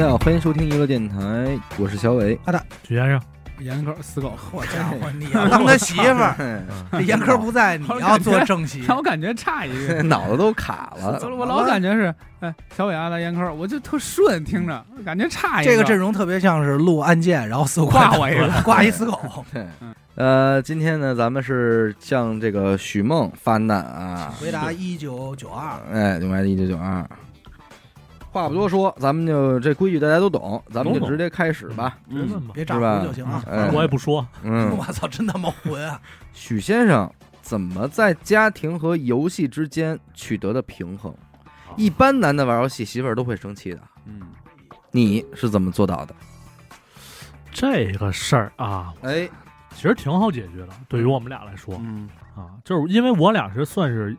大家好，欢迎收听娱乐电台，我是小伟。阿达许先生，严哥死狗，我家伙，你要 当他媳妇儿，这严科不在，你要做正妻，让 我感觉差一个。脑子都卡了。我老感觉是，哎，小伟阿达严科，我就特顺，听着感觉差一个。这个阵容特别像是录案件，然后死挂我一个，挂一死狗。对，呃，今天呢，咱们是向这个许梦发难啊，回答一九九二，哎，另外的一九九二。话不多说，咱们就这规矩大家都懂，咱们就直接开始吧。嗯，别炸糊就行啊。我也不说。嗯，我操，真他妈混啊！许先生怎么在家庭和游戏之间取得的平衡？一般男的玩游戏，媳妇儿都会生气的。嗯，你是怎么做到的？这个事儿啊，哎，其实挺好解决的。对于我们俩来说，嗯啊，就是因为我俩是算是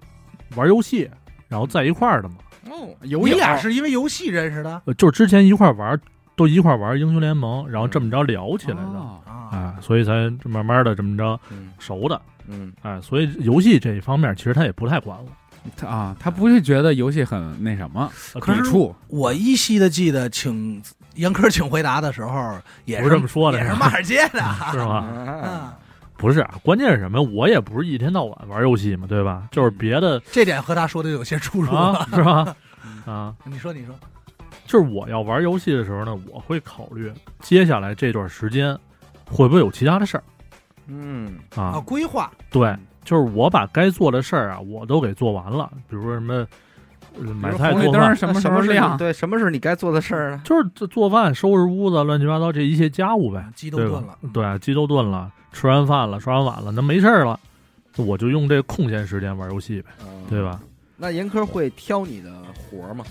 玩游戏，然后在一块儿的嘛。哦，有你俩是因为游戏认识的？呃，就是之前一块玩，都一块玩英雄联盟，然后这么着聊起来的，啊。哎，所以才慢慢的这么着嗯熟的，嗯，哎，所以游戏这一方面其实他也不太管我，他啊，他不会觉得游戏很那什么可是抵触，我依稀的记得，请严科请回答的时候，也是这么说的也是骂街的，是吗？啊，嗯，不是，关键是什么？我也不是一天到晚玩游戏嘛，对吧？就是别的这点和他说的有些出入。啊，是吧？啊，你说，你说，就是我要玩游戏的时候呢，我会考虑接下来这段时间会不会有其他的事儿嗯啊，啊？规划对，就是我把该做的事儿啊，我都给做完了，比如说什么呃买菜红绿做饭，灯什么时候是亮？对，什么是你该做的事儿呢？就是做做饭、收拾屋子、乱七八糟这一切家务呗，鸡都对吧炖了，？对，鸡都炖了，吃完饭了，刷完碗了，那没事儿了，我就用这空闲时间玩游戏呗，对吧？那严科会挑你的活儿吗？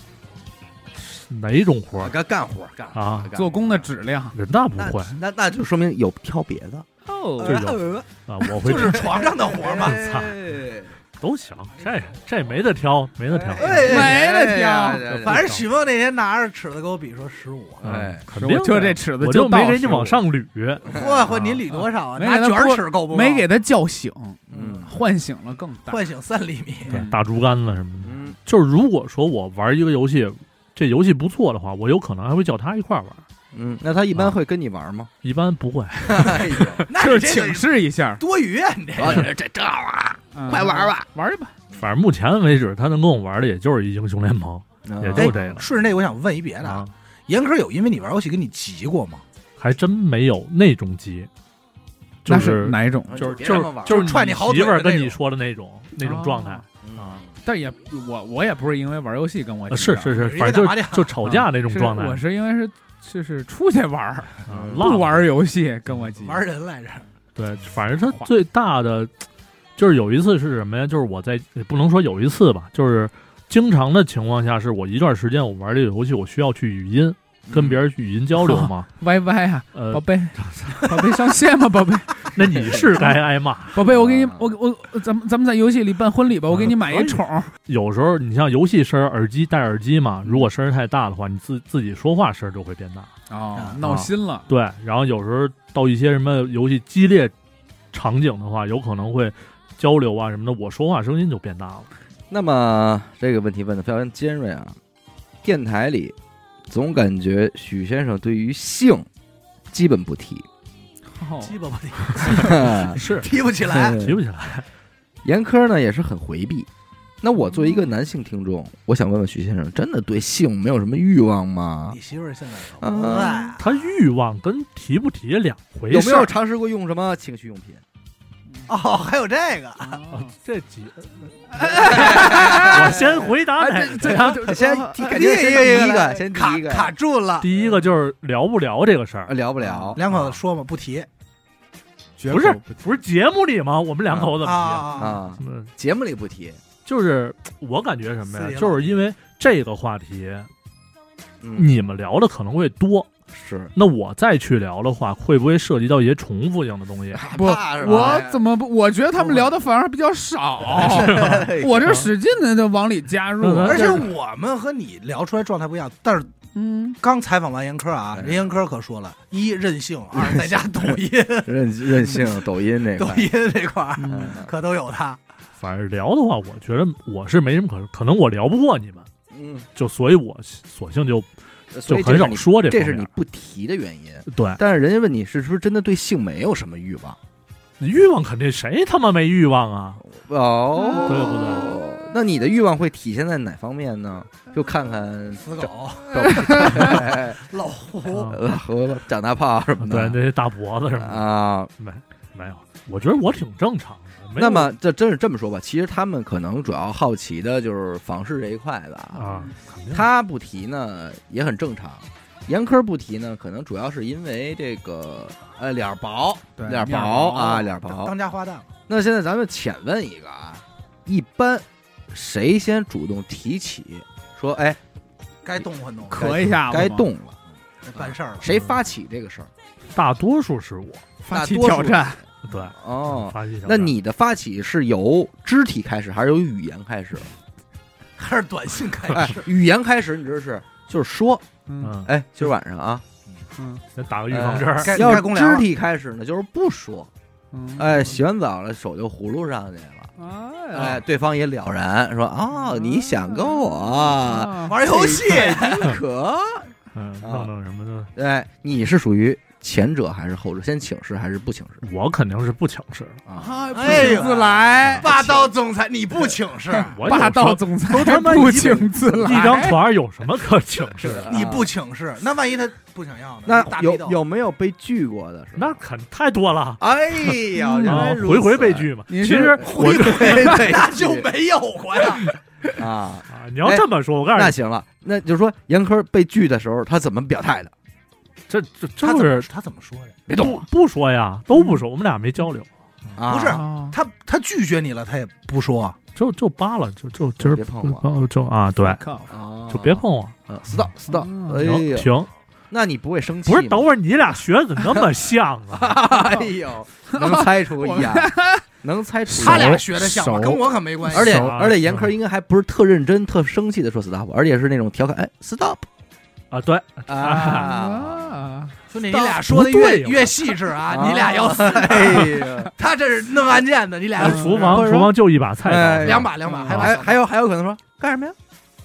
哪种活儿干干活儿干活啊？干做工的质量人那不那会那那就说明有挑别的，哦这种啊，我会就是床上的活嘛。操哎都行，这这没得挑，没得挑。哎没得挑反正许梦那天拿着尺子给我比说十五，嗯哎肯定就这尺子我就没到给你往上捋。嚯嚯，你捋多少啊？没拿卷尺够不够？没给他叫醒，嗯唤醒了更大。唤醒三厘米。对，大竹竿子什么的。嗯就是如果说我玩一个游戏，这游戏不错的话，我有可能还会叫他一块儿玩。嗯，那他一般会跟你玩吗？一般不会，哎呦，那 就是请个示一下，多余啊！你这这这这好啊，嗯。快玩吧，玩去吧。反正目前为止，他能跟我玩的也就是一英雄联盟，嗯也就这个。顺着这，我想问一别的啊。啊，，严科有因为你玩游戏跟你急过吗？还真没有那种急，就那是哪一种？就是就是别他玩就是踹你好媳妇儿跟你说的那种那种状态。嗯啊，但也我我也不是因为玩游戏跟我呃急的是是是，人家反正就就吵架那种是状态。我是因为是就是出去玩儿，不玩游戏跟我急。玩人来着，对，反正他最大的就是有一次是什么呀？就是我在也不能说有一次吧，就是经常的情况下，是我一段时间我玩这个游戏，我需要去语音跟别人去语音交流 吗？歪歪啊，呃宝，贝，宝贝上线吗？宝贝，那你是该挨骂。宝贝，我给你啊，我我咱们咱们在游戏里办婚礼吧，我给你买一宠。有时候你像游戏声儿，耳机戴耳机嘛，如果声儿太大的话，你自自己说话声儿就会变大。啊，闹心了。对，然后有时候到一些什么游戏激烈场景的话，有可能会交流啊什么的，我说话声音就变大了。那么这个问题问的非常尖锐啊！电台里总感觉许先生对于性基本不提，哦鸡巴不提 是提不起来。提不起来。严苛呢也是很回避。那我作为一个男性听众，我想问问许先生，真的对性没有什么欲望吗你？媳妇儿现在可不在啊，他欲望跟提不提两回有事儿。没有尝试过用什么情趣用品？哦，还有这个，啊这几，我先回答哪个呀？先提，感觉先第一个，先第卡一个，卡住了。第一个就是聊不聊这个事儿啊，聊不聊？两口子说嘛，不提不是不是节目里吗？我们两口子怎么啊啊，节目里不提。就是我感觉什么呀？就是因为这个话题，嗯，你们聊的可能会多，是。那我再去聊的话，会不会涉及到一些重复性的东西？不，我怎么不？我觉得他们聊的反而比较少，我这使劲的就往里加入，嗯。而且我们和你聊出来状态不一样，但是嗯，刚采访完严科啊，哎人严科可说了，一任性，二在家抖音，任任性，抖音那块，抖音这块儿嗯。可都有他。反正聊的话，我觉得我是没什么可，可能我聊不过你们，嗯，就所以我索性就就很少说这这是你不提的原因。对但是人家问你是是不是真的对性没有什么欲望？欲望肯定谁他妈没欲望啊？哦，对不对？那你的欲望会体现在哪方面呢？就看看死狗、对老虎，啊和长大炮什么的对，那些大脖子什么的，啊。没没有，我觉得我挺正常的。那么这真是这么说吧，其实他们可能主要好奇的就是房事这一块的啊。他不提呢也很正常，严科不提呢，可能主要是因为这个呃脸儿薄，对脸儿薄薄啊，脸儿薄当。家花旦，那现在咱们浅问一个啊，一般谁先主动提起说，哎，该动换动，可一下该动了？办事儿了。谁发起这个事儿？大多数是我，发起挑战，对，哦，发起小那你的发起是由肢体开始，还是由语言开始？还是短信开哎始，，语言开始，你这是就是说，嗯。嗯，哎，今儿晚上啊，嗯。先打个预防针儿，要肢体开始呢，就是不说，嗯，哎，洗完澡了，手就葫芦上去了，哎哎，对方也了然，说哦，你想跟我啊玩游戏，可，嗯，啊弄弄什么的，哎，你是属于前者还是后者？先请示还是不请示我肯定是不请示。啊？啊，不哎呦请自来，霸道总裁，你不请示，我霸道总裁都他妈不请自来，一张床有什么可请示的？你不请示，那万一他不想要呢？那有有没有被拒过的？那肯太多了。哎呀，原来啊，如回回被拒嘛。其实回回被那就没有过呀。啊。啊，你要这么说，我告诉你，那行了，那就是说严科被拒的时候，他怎么表态的？这这他怎么就是他怎么说的？不别动不说呀，都不说，我们俩没交流，啊！不是啊他他拒绝你了，他也不说。就就扒了，就就今儿别碰我不就啊，对，靠，啊，就别碰我，啊，stop stop，嗯哎呀，停停。那你不会生气吗？不是，等会儿你俩学的怎么那么像啊？哎呦，能猜出一样，能猜出他俩学的像吗？手跟我可没关系。而且手啊而且严科应该还不是特认真、特生气的说 stop，而且是那种调侃，哎，stop 啊，对，啊，啊，兄弟，你俩说的对越越细致啊，你俩要 死。哎呀，他这是弄案件的，你俩厨房厨房就一把菜哎刀，两把两把，嗯还还还有还有可能说干什么呀？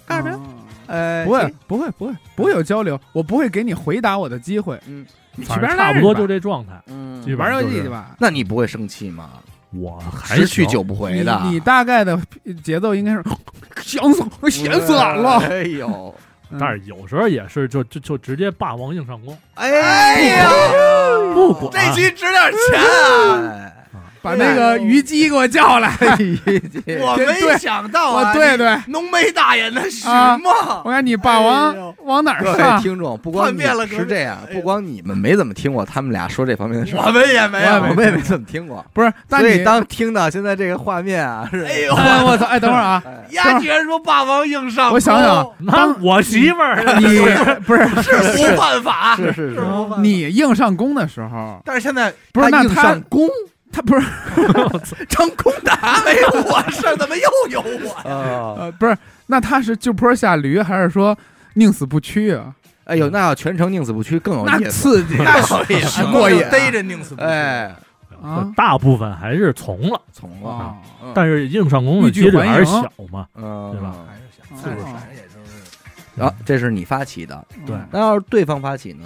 干什么呀？啊哎，不会，不会，不会，不会有交流，我不会给你回答我的机会。嗯差不多就这状态。嗯你玩游戏去吧。那你不会生气吗？我还是去行九不回的，你你大概的节奏应该是 想死我闲死俺了。哎呦，嗯但是有时候也是就就就直接霸王硬上弓，哎呀，不管这期值点钱啊！哎把那个虞姬给我叫来。虞姬我没想到啊，我对对，浓眉大眼的许啊梦，我看你霸哎王往哪儿各位上？听众，不光变了是这样，不光你们没怎么听过他们俩说这方面的事儿，我们也没有。我们也没怎么听过。不是，但你所以当听到现在这个画面啊，是哎呦，哎我操！哎，等会儿啊，哎丫居然说霸王硬上弓，我想想当我媳妇儿你不是 是 不犯法，是是是。你硬上弓的时候，但是现在不是那硬他上弓他不是 张功达没有我事儿，怎么又有我呃不是那他是就坡下驴，还是说宁死不屈啊？哎呦，那要全程宁死不屈更有那意思。刺激，那可以还 过瘾啊逮着宁死不屈。哎，啊大部分还是从了，从了，啊！嗯但是硬上弓的几率还是小嘛。嗯，对吧还是想，是不是反正也就是啊这是你发起的，对那要是对方发起呢？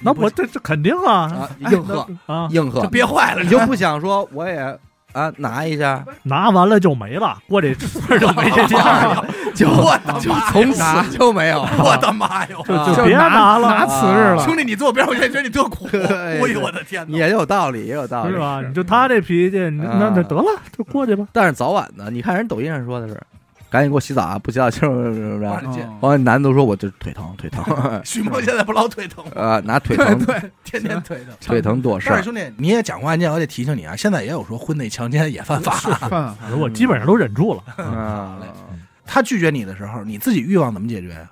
那我这这肯定啊啊，应和啊，应和就，憋坏了，你就不想说我也啊拿一下，拿完了就没了，过这村儿就没这店儿了，就我的妈！从此就没有了。我的妈哟！就啊就别拿拿了，拿瓷实了兄。弟，你坐我边上，我现在觉得你特苦。哎哎呦，我的天哪！也有道理，也有道理，是吧？你就他这脾气，那那得了，就过去吧。但是早晚的，你看人抖音上说的是，赶紧给我洗澡啊，不洗澡就是 是不是？哇这哦完了，男的都说我这腿疼，腿疼，许梦现在不老腿疼吗？呃，拿腿疼，天天腿疼。腿疼多事儿。兄弟，你也讲过案件，我得提醒你啊，现在也有说婚内强奸也犯法。犯法反正我基本上都忍住了，啊，他拒绝你的时候，你自己欲望怎么解决呀？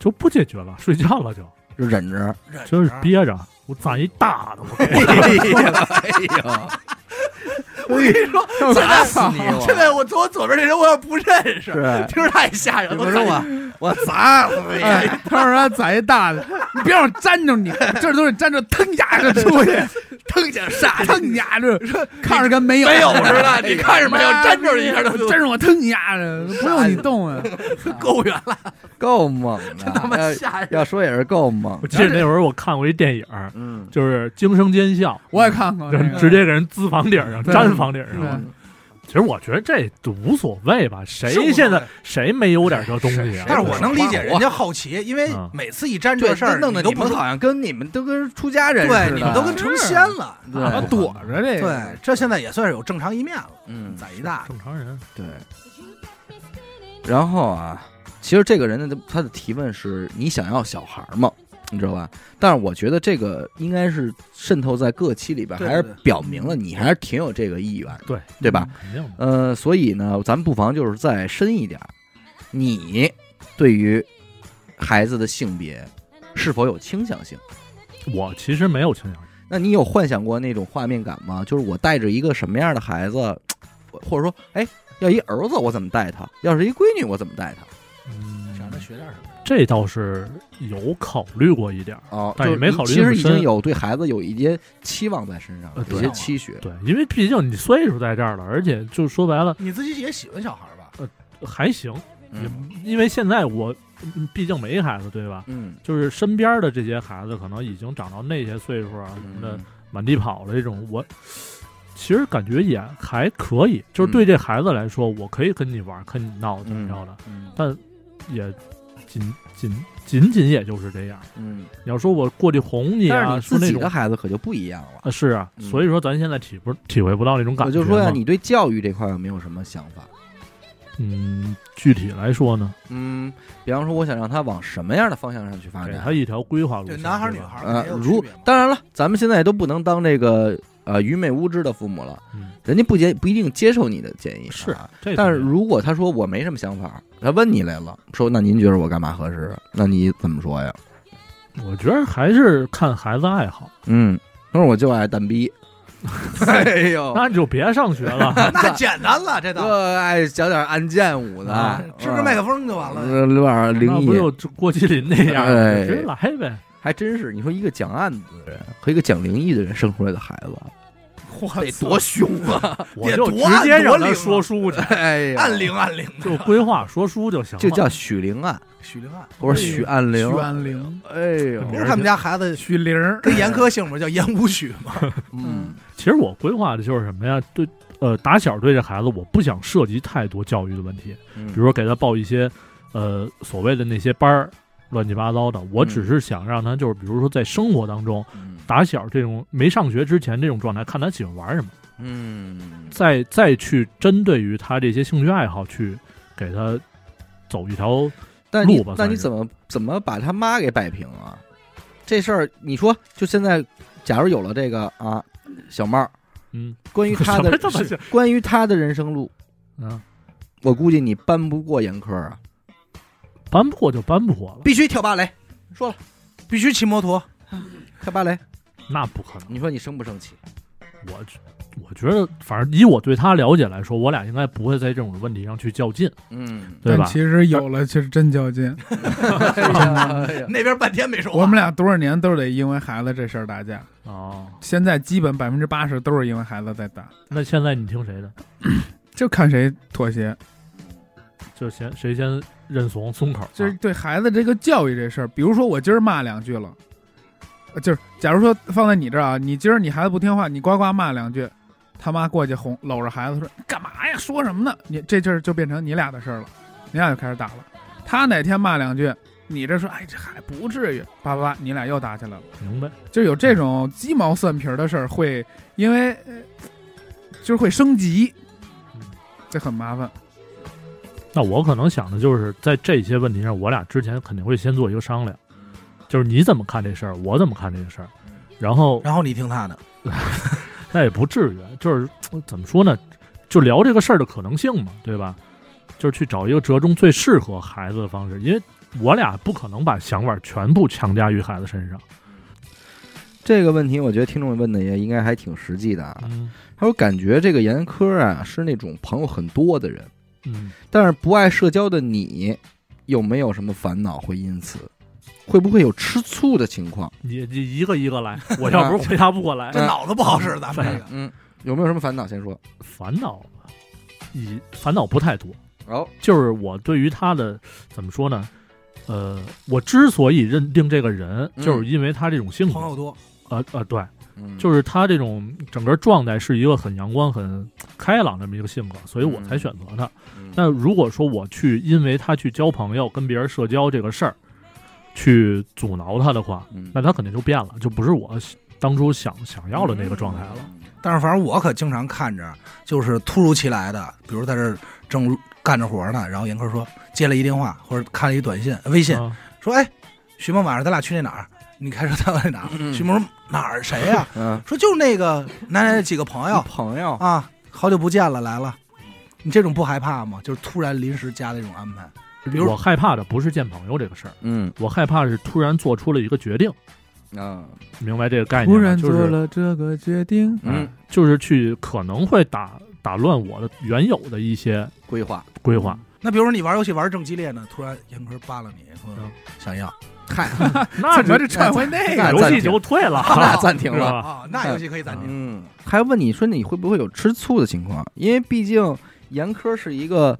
就不解决了，睡觉了就，就忍着。就是憋着。我攒一大的，我给哎呀，我跟你说，现在死你现在我坐我左边这人，我要不认识，听着太吓人了。我说我我砸死你！哎，他说他砸一大的，你别让我粘着你，这都是粘着，腾呀就出去，腾下杀去，腾呀就 看着跟没有没有似的，你看着没有？粘着一下就粘着我腾呀的，不用你动啊。够远了。够猛的，真他妈吓人！要说也是够猛我。记得那会儿我看过一电影，嗯，就是《惊声尖笑我也看过》，就，直接给人滋房顶上，对粘房顶上。对嗯其实我觉得这都无所谓吧，谁现在谁没有点这东西啊？但是我能理解人家好奇，因为嗯每次一沾，这事儿，弄得你们好像跟你们都跟出家人似的，对，你们都跟成仙了。对啊躲着这个，对，这现在也算是有正常一面了，嗯，在一大正常人，对。然后啊，其实这个人的他的提问是你想要小孩吗？你知道吧？但是我觉得这个应该是渗透在各期里边，还是表明了你还是挺有这个意愿，对对吧？肯定。呃，所以呢，咱们不妨就是再深一点，你对于孩子的性别是否有倾向性？我其实没有倾向性，那你有幻想过那种画面感吗？就是我带着一个什么样的孩子，或者说，哎，要一儿子我怎么带他？要是一闺女我怎么带他？嗯让他学点什么。这倒是有考虑过一点儿。哦，但也就是没考虑其实已经有对孩子有一些期望在身上呃，有些期许。对，因为毕竟你岁数在这儿了，而且就说白了你自己也喜欢小孩吧？呃还行，也因为现在我嗯毕竟没孩子，对吧？嗯就是身边的这些孩子，可能已经长到那些岁数啊什么的，嗯满地跑的这种，我其实感觉也还可以。就是对这孩子来说，我可以跟你玩，跟你闹，怎么着的，嗯但也仅仅仅仅也就是这样。嗯，你要说我过去哄你啊，自己的孩子可就不一样了。啊，是啊，嗯所以说咱现在体不体会不到那种感觉。我就说呀，，你对教育这块有没有什么想法？嗯，具体来说呢，嗯，比方说，我想让他往什么样的方向上去发展？给他一条规划路对，男孩女孩如。当然了，咱们现在都不能当这个呃愚昧无知的父母了，嗯，人家不接不一定接受你的建议，是啊。但是如果他说我没什么想法，他问你来了，说那您觉得我干嘛合适？那你怎么说呀？我觉得还是看孩子爱好，嗯，他说我就爱蛋逼，哎呦，那你就别上学了。那简单了，这倒这爱讲点暗箭舞的啊，支支麦克风就完了。呃，有点灵异，那不就郭麒麟那样直接来呗。还真是。你说一个讲案子的人和一个讲灵异的人生出来的孩子，我得多凶啊！我就直接让他说书去，哎呀，暗灵暗灵的，就规划说书就行了。就叫许灵案 许灵案，不是许暗灵。宣灵、哎呦，不是他们家孩子许灵，跟严苛姓不？叫严无许吗？嗯其实我规划的就是什么呀？对，呃，打小对这孩子，我不想涉及太多教育的问题，嗯，比如说给他报一些，呃，所谓的那些班儿，乱七八糟的。我嗯。只是想让他就是，比如说在生活当中，嗯。打小这种没上学之前这种状态，看他喜欢玩什么，嗯，再再去针对于他这些兴趣爱好去给他走一条路吧那你怎么怎么把他妈给摆平啊？这事儿你说，就现在，假如有了这个啊，小帽，嗯。关于他的关于他的人生路，嗯，我估计你搬不过严苛啊，搬不过就搬不过了，必须跳芭蕾。说了，必须骑摩托，跳芭蕾，那不可能。你说你生不生气？我觉我觉得，反正以我对他了解来说，我俩应该不会在这种问题上去较劲，嗯，对吧？其实有了，其实真较劲。那边半天没说话。我们俩多少年都是得因为孩子这事儿打架，哦，现在基本百分之八十都是因为孩子在打，那现在你听谁的？就看谁妥协。就先谁先认怂松口啊？就是对孩子这个教育这事儿，比如说我今儿骂两句了，呃就是假如说放在你这儿啊，你今儿你孩子不听话，你呱呱骂两句，他妈过去哄搂着孩子说干嘛呀，说什么呢？你这事儿就变成你俩的事儿了，你俩就开始打了。他哪天骂两句，你这说哎这还不至于，叭叭叭，你俩又打起来了。明白？就有这种鸡毛蒜皮的事儿，会因为呃就是会升级嗯，这很麻烦。那我可能想的就是在这些问题上，我俩之前肯定会先做一个商量，就是你怎么看这事儿，我怎么看这个事儿，然后然后你听他的，那也不至于，就是呃怎么说呢，就聊这个事儿的可能性嘛，对吧？就是去找一个折中最适合孩子的方式，因为我俩不可能把想法全部强加于孩子身上。这个问题，我觉得听众问的也应该还挺实际的啊。嗯他说感觉这个严苛啊是那种朋友很多的人，嗯，但是不爱社交的你，有没有什么烦恼会因此？会不会有吃醋的情况？你你一个一个来，我要不是回答不过来，这脑子不好使，咱们这个嗯，有没有什么烦恼？先说。烦恼，以烦恼不太多，哦，就是我对于他的怎么说呢？呃，我之所以认定这个人，嗯就是因为他这种性格，朋友多，呃呃，对，嗯就是他这种整个状态是一个很阳光、很开朗的这么一个性格，所以我才选择他。嗯那如果说我去因为他去交朋友、跟别人社交这个事儿，去阻挠他的话，嗯那他肯定就变了，就不是我当初想想要的那个状态了。但是反正我可经常看着，就是突如其来的，比如在这儿正干着活呢，然后严科说接了一电话或者看了一短信、微信，啊说哎，徐梦晚上咱俩去那哪儿？你开车带我去哪徐萌说哪儿？谁呀、嗯，说就是那个奶奶的几个朋友 朋友，啊，好久不见了，来了。你这种不害怕吗？就是突然临时加的这种安排。比如我害怕的不是见朋友这个事儿，嗯我害怕是突然做出了一个决定，啊明白这个概念吗？突然就是做了这个决定，嗯嗯，就是去可能会打打乱我的原有的一些规划，规划。那比如说你玩游戏玩正激烈呢，突然严哥扒拉你，说嗯想要嗨，那怎么就转回那个？游戏就退了，那暂停了。那游戏可以暂停。嗯，还问你说你会不会有吃醋的情况？因为毕竟严科是一个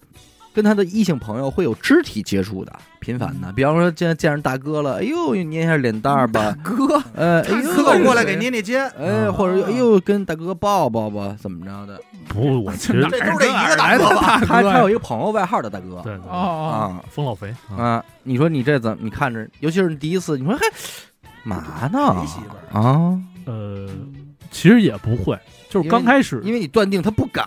跟他的异性朋友会有肢体接触的，频繁的。比方说见见着大哥了，哎呦捏一下脸蛋儿吧，哥，呃，哎呦哥过来给捏捏肩，哎，或者哎呦跟大哥抱抱吧，怎么着的？不，我其实这都是这一个大来的哥吧？大哥？他他有一个朋友外号的大哥，对对哦哦，啊风老肥啊，啊，你说你这怎么？你看着，尤其是你第一次，你说嘿，嘛呢没媳妇啊？呃，其实也不会，就是刚开始，因为你断定他不敢，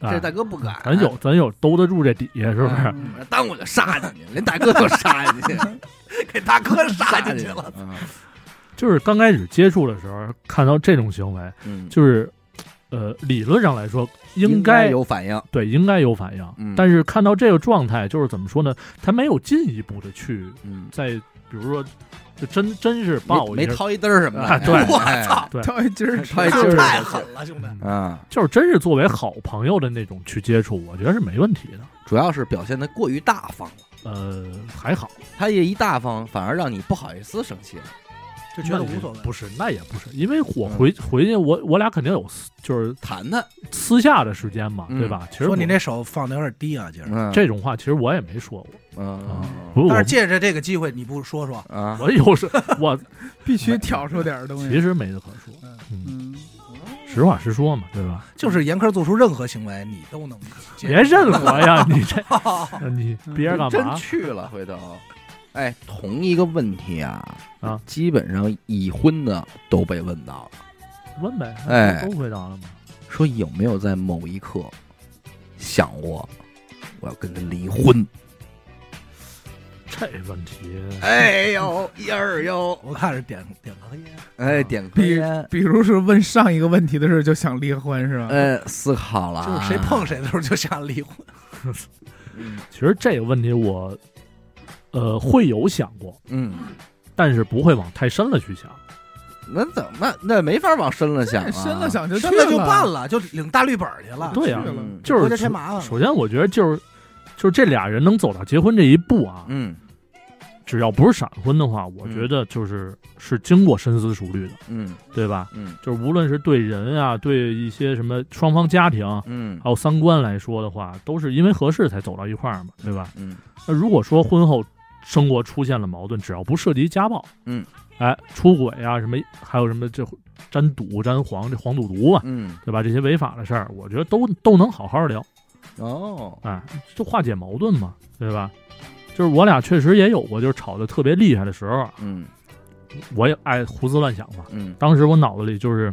哎这大哥不敢，咱有咱有兜得住这底下，是不是？嗯当我就杀进去，连大哥都杀进去，给大哥杀进去了。啊 就是刚开始接触的时候，看到这种行为，嗯，就是呃，理论上来说应该该有反应，对应该有反应，嗯但是看到这个状态，就是怎么说呢？他没有进一步的去嗯，再，比如说，就真真是抱没没掏一嘚儿什么的，啊对我哎操，对 跳一筋儿，太这就是太狠了，兄弟！嗯啊，就是真是作为好朋友的那种去接触，我觉得是没问题的。主要是表现的过于大方了，呃，还好，他也一大方，反而让你不好意思生气了，就觉得无所谓。不是，那也不是，因为我回回去，我我俩肯定有私就是谈谈，私下的时间嘛，嗯对吧？其实我说你那手放的有点低啊，今儿。嗯，这种话，其实我也没说过。但是借着这个机会，你不说说？啊，我有时我 必须挑出点东西。其实没得可说，嗯，嗯，实话实说嘛，对吧？就是严苛做出任何行为，你都能别认我呀，你这 你别人干真嘛？去了，回头。哎，同一个问题啊，啊，基本上已婚的都被问到了，问呗，哎。都回答了嘛。说有没有在某一刻想过我要跟他离婚？这问题，哎呦，一二呦，我看着点点个烟，哎，点颗比烟，比如是问上一个问题的时候就想离婚是吧？哎，思考了啊，就是谁碰谁的时候就想离婚。嗯 其实这个问题我呃会有想过，嗯，但是不会往太深了去想。那怎么那没法往深了想啊，深了想就去真的就办了，就领大绿本儿去了。对呀、就是国家添麻烦。首先我觉得就是就是这俩人能走到结婚这一步啊，嗯只要不是闪婚的话，我觉得就是是经过深思熟虑的，嗯对吧？嗯就是无论是对人啊，对一些什么双方家庭，嗯还有三观来说的话，都是因为合适才走到一块儿嘛，对吧？嗯那如果说婚后生活出现了矛盾，只要不涉及家暴，嗯，哎，出轨啊，什么还有什么这沾赌沾黄这黄赌毒啊，嗯对吧？这些违法的事儿，我觉得都都能好好聊，哦，哎，就化解矛盾嘛，对吧？就是我俩确实也有过，就是吵得特别厉害的时候，嗯我也爱胡思乱想嘛。嗯，当时我脑子里就是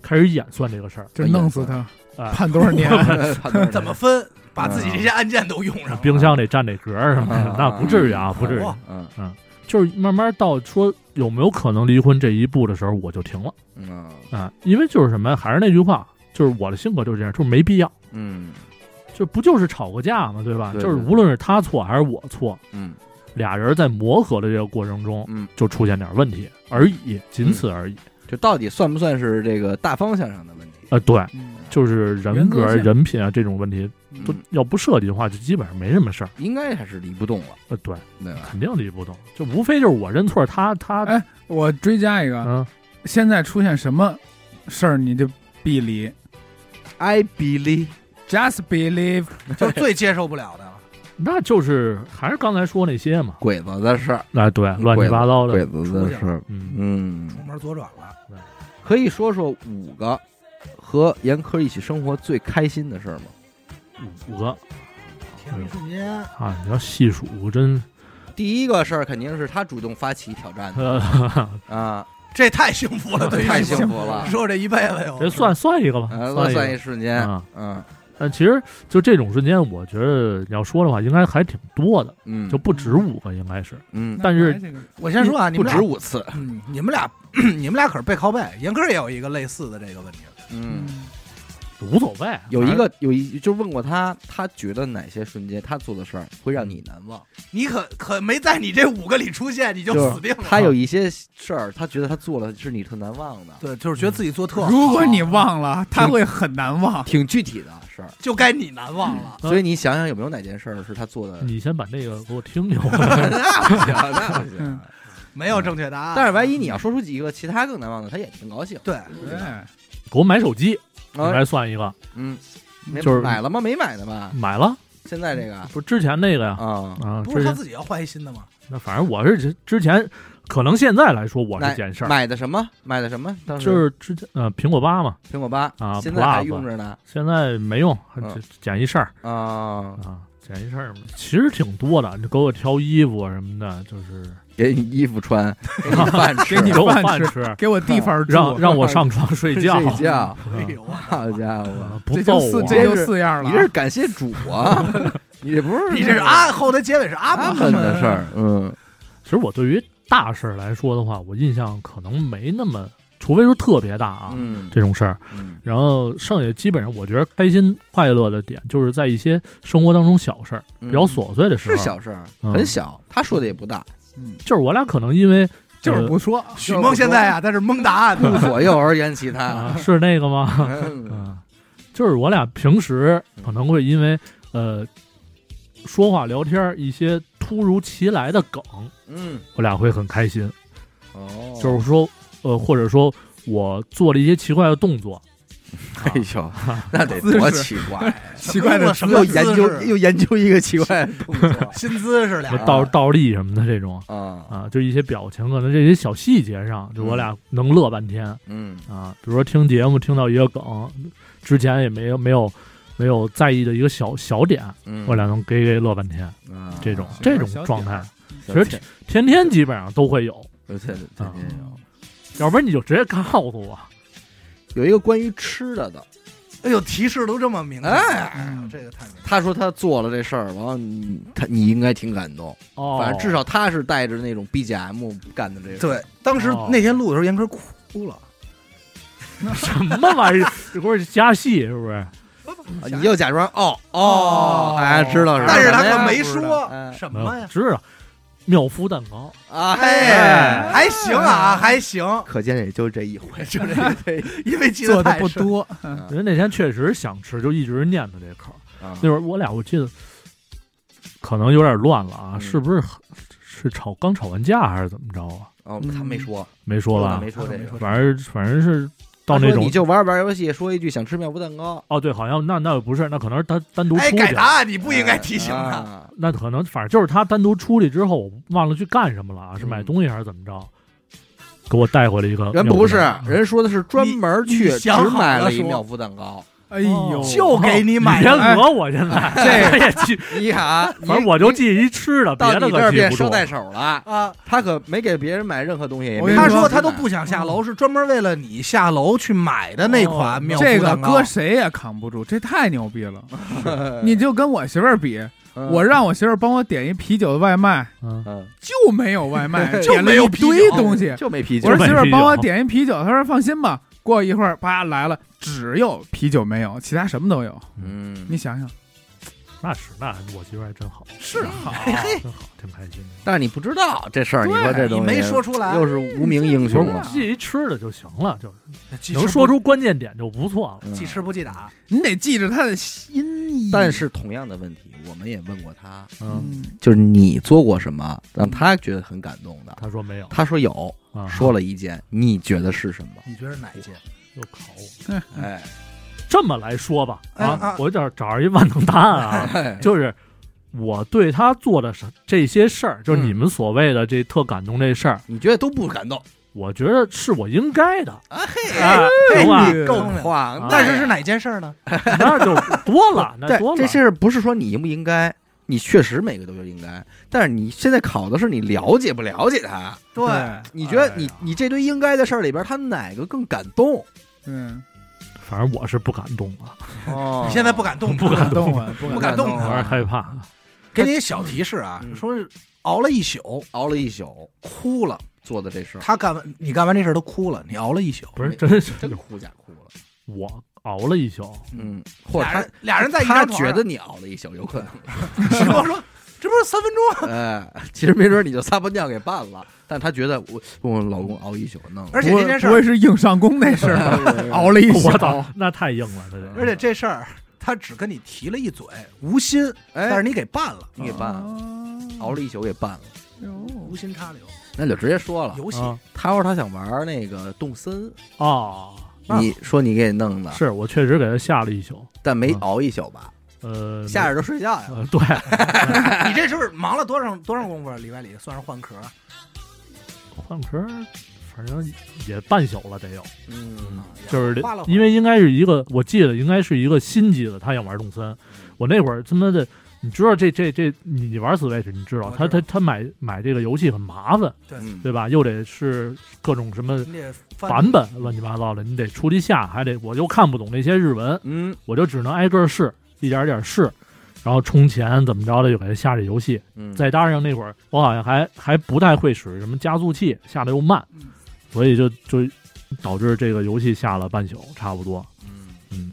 开始演算这个事儿，就弄死他，哎，判多少年？怎么分？把自己这些按键都用上了。冰箱得占这格儿什么的嗯，那不至于啊，不至于。嗯嗯就是慢慢到说有没有可能离婚这一步的时候，我就停了嗯啊，因为就是什么，还是那句话，就是我的性格就是这样，就是没必要，嗯就不就是吵个架嘛，对吧？对对就是无论是他错还是我错，嗯俩人在磨合的这个过程中，嗯，就出现点问题而已，仅此而已。就到底算不算是这个大方向上的问题？呃，对，嗯就是人格、人品啊这种问题，都嗯要不涉及的话，就基本上没什么事儿。应该还是离不动了，呃，对，对吧？肯定离不动，就无非就是我认错，他他哎我追加一个，嗯，现在出现什么事儿你就必离。I believe，，just believe，就是最接受不了的。了。那就是还是刚才说那些嘛，鬼子的事儿，哎，对，乱七八糟的。鬼的，子的事儿，嗯，嗯，出门左转了，可以说说五个和严科一起生活最开心的事儿吗？五个。甜蜜瞬间，啊，你要细数真，第一个事儿肯定是他主动发起挑战的。呃，啊，这太幸福了，对太幸福了，说这一辈子有这算算一个吧，呃，算算一。瞬间，啊，嗯。但其实就这种瞬间，我觉得你要说的话，应该还挺多的，嗯，就不止五个，应该是。嗯，但是我先说啊，你不，止五次，嗯，你们俩，你们俩可是背靠背。严哥也有一个类似的这个问题，嗯。无所谓，有一个有一就问过他，他觉得哪些瞬间他做的事儿会让你难忘？你可可没在你这五个里出现，你就就是死定了。他有一些事儿，他觉得他做了是你特难忘的，对，就是觉得自己做特好，如果你忘了，他会很难忘。挺具体的事儿。就该你难忘了。嗯所以你想想有没有哪件事儿是他做的？你先把那个给我听听。那不行，那不行嗯。没有正确答案，但是万一你要说出几个其他更难忘的，他也挺高兴。对，对，给我买手机，应啊该算一个，嗯，没就是买了吗？没买的吧？买了，现在这个不是之前那个呀，啊，啊，不是他自己要换一新的吗？那反正我是之之前，可能现在来说我是件事儿，买的什么？买的什么？当时就是之前呃苹果八嘛，苹果八啊现在还 Plus 用着呢现在没用，捡一事儿啊，啊，捡一事儿嘛，其实挺多的，你给我挑衣服啊什么的，就是给你衣服穿，给你饭吃，给我饭吃，给我地方住，让让我上床 睡觉，睡觉。嗯哎呦，好家伙，啊不这揍我，这就四样了。你。这是感谢主啊！你这不是你这是阿后的结尾是阿阿门门的事儿，嗯。其实我对于大事儿来说的话，我印象可能没那么，除非说特别大啊、嗯。这种事儿，嗯。然后剩下基本上我觉得开心快乐的点就是在一些生活当中小事儿，比较琐碎的事儿，是小事儿，嗯。很小。他说的也不大，嗯，就是我俩可能因为就是呃不说，许梦现在啊，在这蒙答案顾呢。左右而言其他啊。是那个吗？嗯嗯，就是我俩平时可能会因为呃说话聊天一些突如其来的梗，嗯，我俩会很开心。哦，就是说，呃，或者说我做了一些奇怪的动作，哎呦，那得多奇怪，奇怪的什么又研究又研究一个奇怪的动作。新姿势俩。倒倒立什么的这种啊，啊，就一些表情，可能这些小细节上，就我俩能乐半天嗯。啊。比如说听节目听到一个梗，之前也没有没有没有在意的一个小小点，嗯，我俩能给给乐半天，啊这种这种状态其实天天天基本上都会有，天天有。要不然你就直接告诉我。有一个关于吃的的，哎呦，提示都这么明白，哎嗯这个太明白。他说他做了这事儿，完了你他你应该挺感动，哦，反正至少他是带着那种 BGM 干的这个。对，当时哦那天录的时候，严哥哭了。什么玩意儿？这会儿加戏是不是？啊你又假装哦哦，哎，知道是吧？但是他没说哎什么呀。知道，妙夫蛋糕。啊，哎，还行啊，还行，可见也就这一回，就这一回，因为记做的太深。不多，人那天确实想吃，就一直念叨这口儿。啊那会儿我俩我记得可能有点乱了啊，嗯是不是是吵刚吵完架还是怎么着啊？哦，他没说，没说吧？没说这个。反正反正是到那种你就玩玩游戏，说一句想吃妙芙蛋糕，哦，对，好像那那不是，那可能是他单独哎，出去改答。案你不应该提醒他。啊那可能反正就是他单独出去之后，我忘了去干什么了啊？是买嗯东西还是怎么着？给我带回来一个人不是人说的是专门去只买了一说妙芙蛋糕。哎呦，哦就给你买别讹我，现在 这也记，你看，反正我就记一吃的，到别的你这儿变可记不住。捎带手了。啊！他可没给别人买任何东西，我跟他说他都不想下楼，是专门为了你下楼去买的那款妙这个搁谁也扛不住，这太牛逼了。你就跟我媳妇儿比，嗯我让我媳妇儿帮我点一啤酒的外卖，就没有外卖，就 点了一没有啤酒堆东西。就没啤酒我说媳妇儿帮我点一啤酒，她说放心吧。过一会儿，啪来了，只有啤酒没有，其他什么都有。嗯，你想想，那是那我媳妇儿还真好，是好，嘿嘿，真好，挺开心的。但是你不知道这事儿，你说这你东西没说出来，又是无名英雄了。记一吃的就行了，就是能说出关键点就不错了。嗯记吃不记打。你得记着他的心意。但是同样的问题，我们也问过他，嗯，嗯，就是你做过什么让他觉得很感动的？他说没有，他说有，啊，说了一件，你觉得是什么？你觉得哪一件？又考我。哎，这么来说吧，哎啊，啊我找找着一万能答案啊，哎就是我对他做的事这些事儿，就是嗯你们所谓的这特感动这事儿，你觉得都不感动？我觉得是我应该的，啊嘿，哎，行吧？哎够聪明狂的呀，但是是哪件事儿呢？那就多了，那对多了。这事儿不是说你应不应该，你确实每个都应该，但是你现在考的是你了解不了解他。对，你觉得你哎你这堆应该的事儿里边，他哪个更感动？嗯，反正我是不敢动啊，哦。你现在不敢动，不敢动啊，不敢动有点害怕。给你一小提示啊，嗯。说是熬了一宿，熬了一宿哭了。做的这事儿，他干完，你干完这事儿都哭了，你熬了一宿。不是，没真是。真哭假哭了。我熬了一宿，嗯，或者他俩人俩人在一他张床上。觉得你熬了一宿，有可能。徐光说：“这不是三分钟啊哎，其实没准你就撒泡尿给办了，但他觉得我我老公熬一宿弄了，而且这件事儿，不会是硬上弓那事儿？熬了一宿我，操，那太硬了，这而且这事儿他只跟你提了一嘴，无心，但是哎，你给办了，你给办了，熬了一宿给办了，无心插柳，那就直接说了。游戏啊他说他想玩那个动森，哦，你说你给弄的，是我确实给他下了一宿，但没啊熬一宿吧？呃，下着就睡觉呀。呃，对，你这是不是忙了多少多少功夫啊？里外里算是换壳，换壳，反正也半宿了得有，嗯，就是因为应该是一个，我记得应该是一个新机子，他想玩动森，我那会儿他妈的。你知道这这这，你你玩 Switch，你知道他我知道他他买买这个游戏很麻烦，对对吧？又得是各种什么版本乱七八糟的，你得出去下，还得我又看不懂那些日文，嗯我就只能挨个试，一点点试，然后充钱怎么着的就给他下这游戏。嗯，再搭上那会儿我好像还还不太会使什么加速器，下的又慢嗯，所以就就导致这个游戏下了半宿差不多。嗯嗯，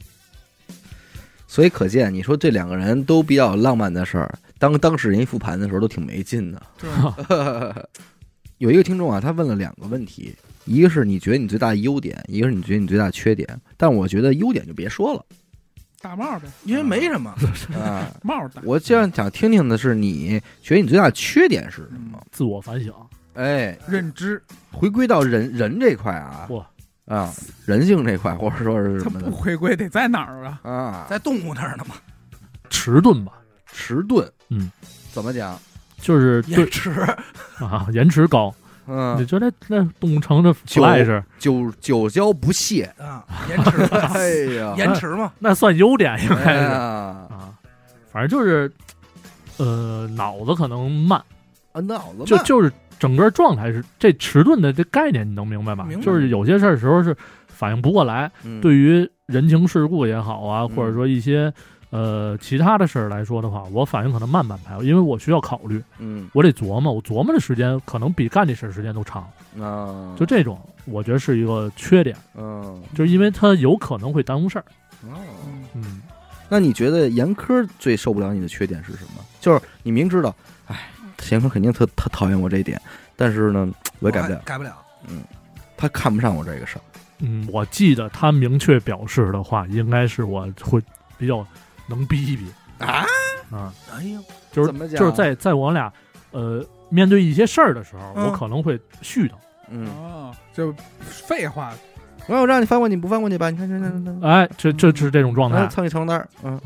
所以可见，你说这两个人都比较浪漫的事儿，当当事人一复盘的时候都挺没劲的。有一个听众啊，他问了两个问题，一个是你觉得你最大的优点，一个是你觉得你最大的缺点。但我觉得优点就别说了大帽呗，因为没什么，啊。帽大，我这样想听听的是，你觉得你最大的缺点是什么？自我反省，哎，认知，回归到人人这块啊嚯，啊，人性这块，或者说是他什么的不回归得在哪儿啊？啊？在动物那儿呢嘛，迟钝吧，迟钝，嗯，怎么讲？就是对延迟，啊，延迟高。你嗯，觉得那动物城的就 Flash 久久交不懈。啊，延迟，哎呀，延迟嘛，那算优点应哎该是。呀，啊，反正就是呃脑子可能慢。啊脑子慢。就就是整个状态是这迟钝的这概念，你能明白吧？明白。就是有些事儿时候是反应不过来，嗯。对于人情世故也好啊，嗯或者说一些呃其他的事儿来说的话，我反应可能慢半拍，因为我需要考虑，嗯我得琢磨，我琢磨的时间可能比干这事儿时间都长。啊，就这种，我觉得是一个缺点，嗯就是因为它有可能会耽误事儿。哦。嗯，那你觉得严科最受不了你的缺点是什么？就是你明知道，哎，严科肯定特特讨厌我这一点，但是呢，我也改不了，改不了。嗯他看不上我这个事儿。嗯，我记得他明确表示的话，应该是我会比较能逼一逼啊啊，哎呦，就是怎么讲就是在在我俩呃面对一些事儿的时候，嗯我可能会絮叨，嗯，哦，就废话，我我让你翻过去，你不翻过去吧？你看这这这哎，这这是这种状态，蹭一床单儿，嗯，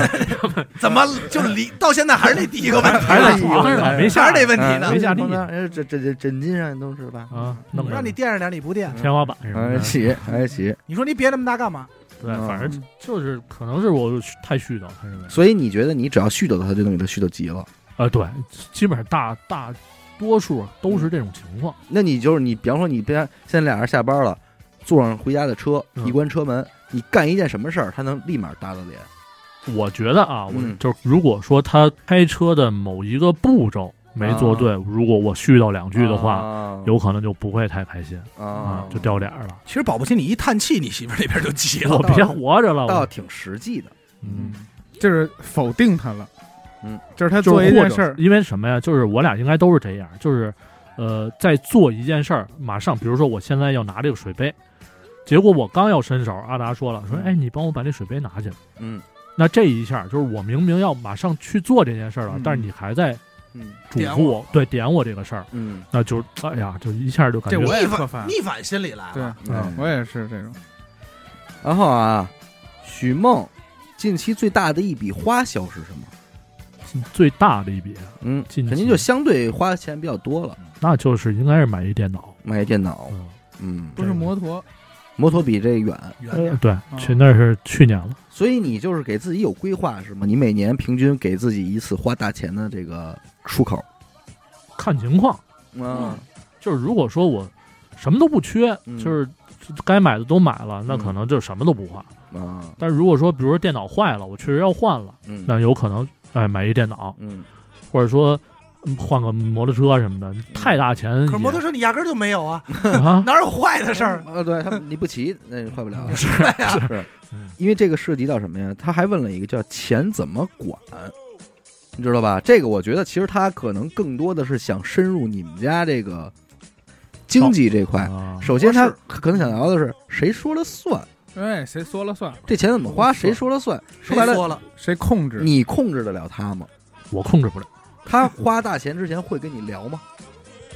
怎么就离到现在还是那第一个问题？还在床上，没下还是那问题呢没下地床单儿，哎，这这这枕巾上都是吧？啊，弄让你垫着点，你不垫。天花板是吧，哎起哎起，你说你别那么大干嘛？对，嗯反正就是可能是我太絮叨，他认为，所以你觉得你只要絮叨他，就能给他絮叨急了？呃，对，基本上大大多数都是这种情况，那你就是你，比方说你别现在俩人下班了，坐上回家的车，嗯一关车门，你干一件什么事儿，他能立马搭到脸？我觉得啊，我嗯就如果说他开车的某一个步骤没做对，如果我絮叨两句的话，啊有可能就不会太开心啊啊，就掉脸儿了。其实保不齐你一叹气，你媳妇那边就急我了。别活着了，倒挺实际的。嗯，就是否定他了，嗯，就是他做一件事儿，因为什么呀？就是我俩应该都是这样，就是呃，在做一件事儿，马上，比如说我现在要拿这个水杯，结果我刚要伸手，阿达说了，说嗯哎，你帮我把这水杯拿去。嗯那这一下就是我明明要马上去做这件事儿了，嗯但是你还在嗯嘱点咐我，对点我这个事儿，嗯那就哎呀，就一下就感觉这我也逆反烦逆反心理来对了。，嗯我也是这种，然后啊，许梦近期最大的一笔花销是什么？最大的一笔，嗯，近期肯定就相对花的钱比较多了，那就是应该是买一电脑。买一电脑，嗯，嗯，不是摩托，摩托比这远，呃远点，对，去那是去年了。所以你就是给自己有规划是吗？你每年平均给自己一次花大钱的这个出口，看情况，嗯。就是如果说我什么都不缺，嗯。就是该买的都买了，那嗯。可能就什么都不换。啊，但如果说，比如说电脑坏了，我确实要换了，嗯。那有可能哎买一电脑，嗯，或者说嗯换个摩托车什么的，太大钱。可是摩托车你压根儿就没有啊，啊，哪有坏的事儿？呃，对他们你不骑，那你坏不了，是是。嗯。因为这个涉及到什么呀？他还问了一个叫钱怎么管，你知道吧？这个我觉得其实他可能更多的是想深入你们家这个经济这块。啊首先，他可能想聊的是谁说了算，哎，谁说了算，这钱怎么花，谁说了算。说白了，谁说了？谁控制？你控制得了他吗？我控制不了，他花大钱之前会跟你聊吗？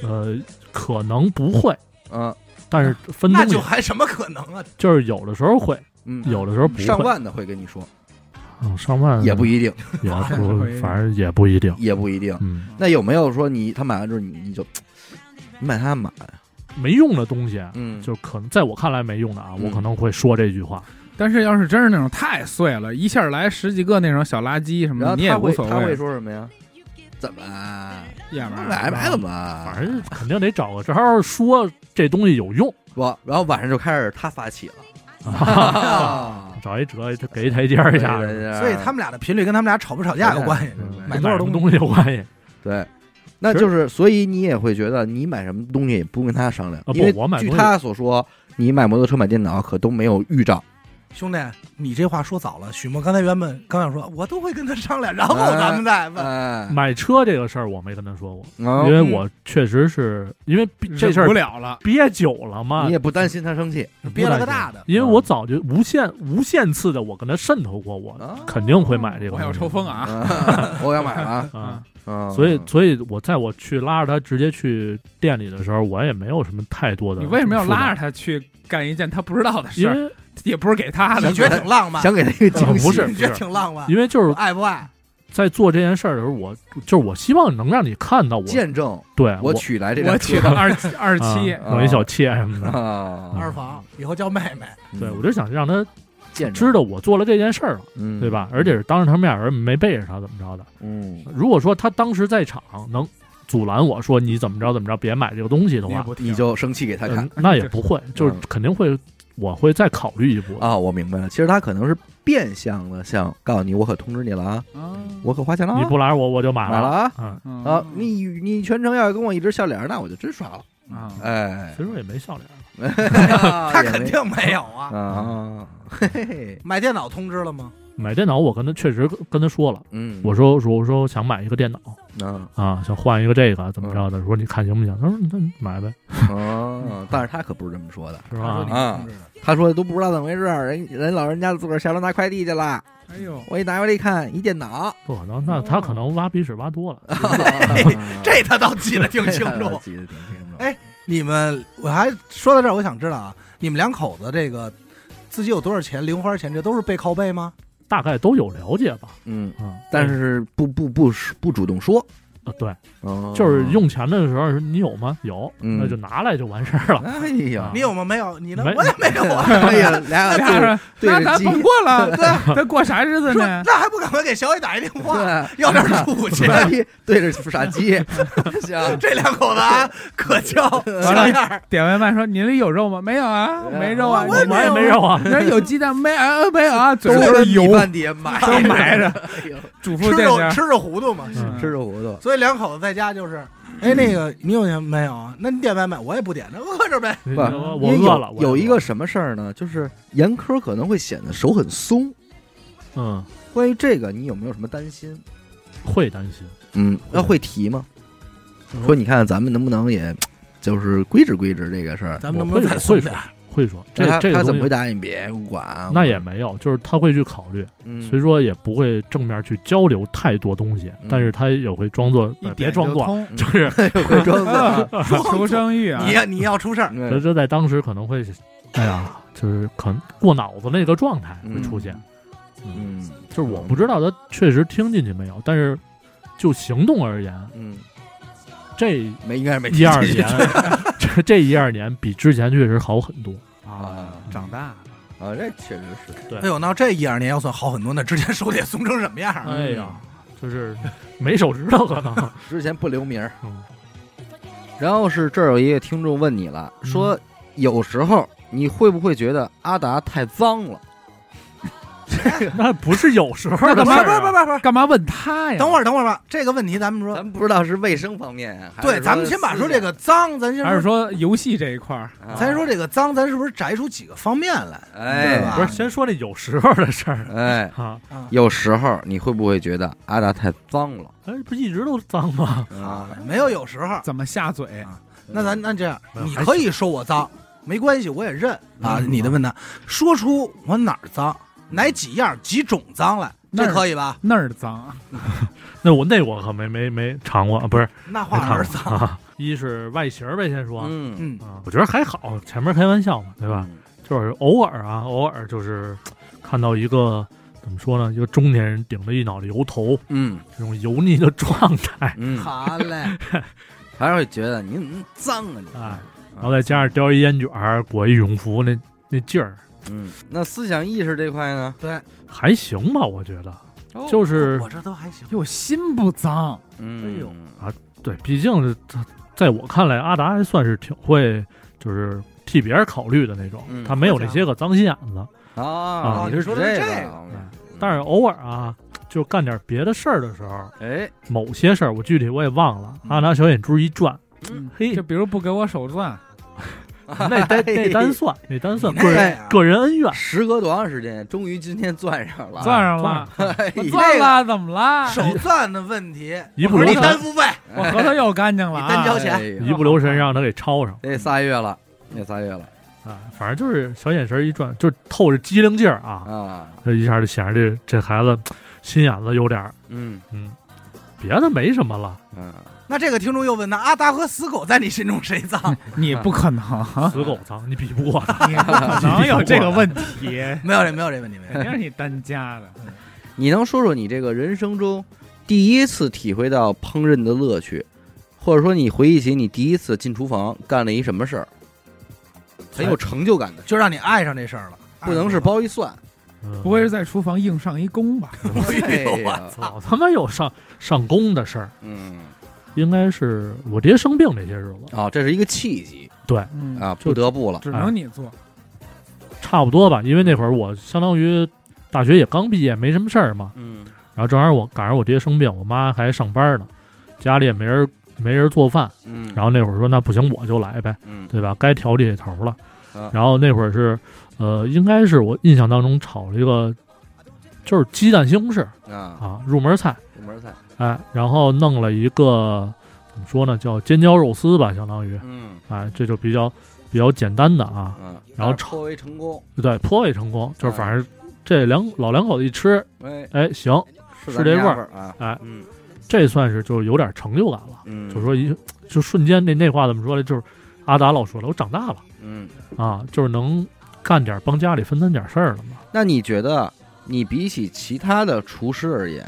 呃，可能不会，嗯，但是分那就还什么可能啊？就是有的时候会，嗯，有的时候不会。上万的会跟你说，嗯，上万也不一定，也 不反正也不一定。也不一定。嗯，那有没有说你他买完之后你你就你买它干嘛呀？没用的东西，嗯，就可能在我看来没用的啊，嗯我可能会说这句话。但是要是真是那种太碎了，一下来十几个那种小垃圾什么的，你也无所谓他会，说什么呀？怎么啊要不然买买怎么啊？反正肯定得找个招儿说这东西有用，不，然后晚上就开始他发起了，啊 找一折给一台阶儿一下，对所以他们俩的频率跟他们俩吵不吵架有关系。嗯买多少东西有关系？对，那就是所以你也会觉得你买什么东西也不跟他商量，因为据他所说，你买摩托车、买电脑可都没有预兆。兄弟，你这话说早了。许墨刚才原本刚想说，我都会跟他商量，然后咱们再问。哎，买车这个事儿我没跟他说过，哦因为我确实是因为憋这事忍不了了。憋久了嘛你，也不担心他生气，憋了个大的，因为我早就无限无限次的我跟他渗透过，我啊肯定会买这个东西。我要抽风啊！啊 我要买了，啊！嗯所以，所以我在我去拉着他直接去店里的时候，我也没有什么太多的。你为什么要拉着？他去干一件他不知道的事儿？因为也不是给他的。你，觉得挺浪漫？想给他一个惊喜，不是你觉得挺浪漫？因为就是爱不爱？在做这件事儿的时候，我就是我希望能让你看到我见证对我娶来这辆我车娶的二二七，啊弄一小妾什么的。啊，二房以后叫妹妹，对，我就想让他见，知道我做了这件事儿了，嗯，对吧？而且是当着他面而，没背着他怎么着的。嗯，如果说他当时在场能阻拦我说你怎么着怎么着，别买这个东西的话，你就生气给他看。嗯那也不会，就是肯定会，我会再考虑一步。啊，我明白了，其实他可能是变相的，像告诉你，我可通知你了啊，啊我可花钱了啊，你不拦着我，我就买买了啊。嗯，嗯啊，你你全程要跟我一直笑脸，那我就真刷了，啊，哎，其实也没笑脸。他肯定没有啊。啊，嘿嘿嘿，买电脑通知了吗？买电脑，我跟他确实跟他说了，嗯，我说说我说我想买一个电脑啊啊，想换一个这个怎么着的，说你看行不行？他说那你买呗，啊，但是他可不是这么说的，是吧他说你？啊他说都不知道怎么回事，人人老人家自个儿下楼拿快递去了，哎呦，我一拿回来一看，一电脑，不可能，那他可能挖鼻屎挖多了。这他倒记得挺清楚。记得挺清楚，哎你们，我还说到这儿，我想知道啊，你们两口子这个自己有多少钱，零花钱，这都是背靠背吗？大概都有了解吧，嗯，啊，但是不不不不主动说，啊，对，哦就是用钱的时候，你有吗？有，嗯那就拿来就完事儿了。哎呀，你有吗？没有，你呢？没我也没有啊。哎呀，俩 俩人对着鸡那咱甭过了，对，咱过啥日子说呢？那还不赶快给小伟打一电话，对，要点出息。傻逼对着傻鸡，行，这两口子啊，可叫完了像样儿。点外卖说你那有肉吗？没有啊，没肉啊，我也我也没肉啊，你那有鸡蛋没啊？没有啊，嘴都都是油都埋着，哎呦主吃肉吃肉糊涂嘛。嗯吃肉糊涂，所以两口子在家就是，哎，那个你有钱没有啊？那你点外卖我也不点，那饿着呗。不我饿了。有有一，个什么事儿呢？就是严苛可能会显得手很松。嗯，关于这个，你有没有什么担心？会担心。嗯，那会提吗？嗯说你看咱们能不能也，就是规制规制这个事儿？咱们能不能再松点儿？会说这他他这个东西怎么回答？你别管，那也没有，就是他会去考虑，嗯，所以说也不会正面去交流太多东西，嗯但是他也会装作别装作，就是 会装作，求生欲啊你！要你要出事儿，这这在当时可能会，哎呀，就是可能过脑子那个状态会嗯出现。嗯，就是我不知道他确实听进去没有，但是就行动而言，嗯，这没应该是没一二年，这 这一二年比之前确实好很多。啊，长大了，啊，这确实是。对哎呦，那这一二年要算好很多，那之前手得松成什么样啊？哎呀，就是没手指头可能。之前不留名儿。嗯然后是这儿有一个听众问你了，说有时候你会不会觉得阿达太脏了？那不是有时候干嘛的事儿啊不是不是不是，干嘛问他呀？等会儿等会儿吧，这个问题咱们说咱，们不知道是卫生方面啊，还是对，咱们先把说这个脏，咱先还是说游戏这一块儿？啊咱说这个脏，咱是不是摘出几个方面来？哎不是先说这有时候的事儿哎，啊？有时候你会不会觉得阿达太脏了哎，不是一直都脏吗？啊？没有有时候，怎么下嘴？那咱那这样，嗯你可以说我脏，没关系，我也认啊。嗯你的问他，说出我哪儿脏，哪几样几种脏来，这可以吧？那儿脏，那我那我可没没没尝过，啊不是 那话哪儿脏？啊。一是外形呗，先说嗯，嗯，啊，我觉得还好，前面开玩笑嘛，对吧？就是偶尔啊，偶尔就是看到一个怎么说呢，一个中年人顶着一脑袋油头，嗯这种油腻的状态，嗯，好嘞，还是会觉得你怎么脏啊你？啊，然后再加上叼一烟卷儿，裹一羽绒服，那那劲儿嗯，那思想意识这块呢？对，还行吧，我觉得。就是我这都还行。哟，心不脏，嗯，哎呦啊对，毕竟是他，在我看来，阿达还算是挺会，就是替别人考虑的那种，嗯他没有那些个脏心眼子。啊，啊你是说的是这这个但是偶尔啊，就干点别的事儿的时候，哎，某些事儿我具体我也忘了，嗯阿达小眼珠一转，嗯嘿就比如不给我手钻，那单那单算，那单算个人个人恩怨。时隔多长时间，终于今天攥上了，攥上了，哎我钻了，怎么了？手攥的问题，一不留神，你单付费，我核桃又干净了单交钱一不留神让他给抄上那仨月了，那仨月了啊！反正就是小眼神一转，就透着机灵劲儿啊，啊，这一下就显着这这孩子心眼子有点儿，嗯嗯，别的没什么了。嗯，那这个听众又问：那阿达和死狗在你心中谁脏？你不可能，死狗脏，你比不过他。你不可能有这个问题，没有这没有这问题，没有肯定是你单加的。你能说说你这个人生中第一次体会到烹饪的乐趣，或者说你回忆起你第一次进厨房干了一什么事儿，很有成就感的，就让你爱上这事儿了。不能是包一蒜，嗯不会是在厨房硬上一弓吧？哎呀老他妈有上上工的事儿，嗯，应该是我爹生病那些日子，啊，这是一个契机嗯，啊，不得不了，只能你做。差不多吧。因为那会儿我相当于大学也刚毕业，没什么事儿嘛。嗯然后正好我赶上我爹生病，我妈还上班呢，家里也没人没人做饭。嗯，然后那会儿说那不行我就来呗，嗯对吧？该调这头了啊。然后那会儿是呃，应该是我印象当中炒了一个就是鸡蛋西红柿啊，啊，入门菜。入门菜，哎，然后弄了一个怎么说呢，叫尖椒肉丝吧，相当于，嗯。哎，这就比较比较简单的啊，嗯，然后颇为成功，对，颇为成功，就是反正这两老两口子一吃，哎，哎，行，是这味儿儿啊，哎，嗯。这算是就是有点成就感了，嗯，就说一就瞬间那那话怎么说呢？就是阿达老说了，我长大了。嗯，啊，就是能干点帮家里分担点事儿了嘛。那你觉得你比起其他的厨师而言，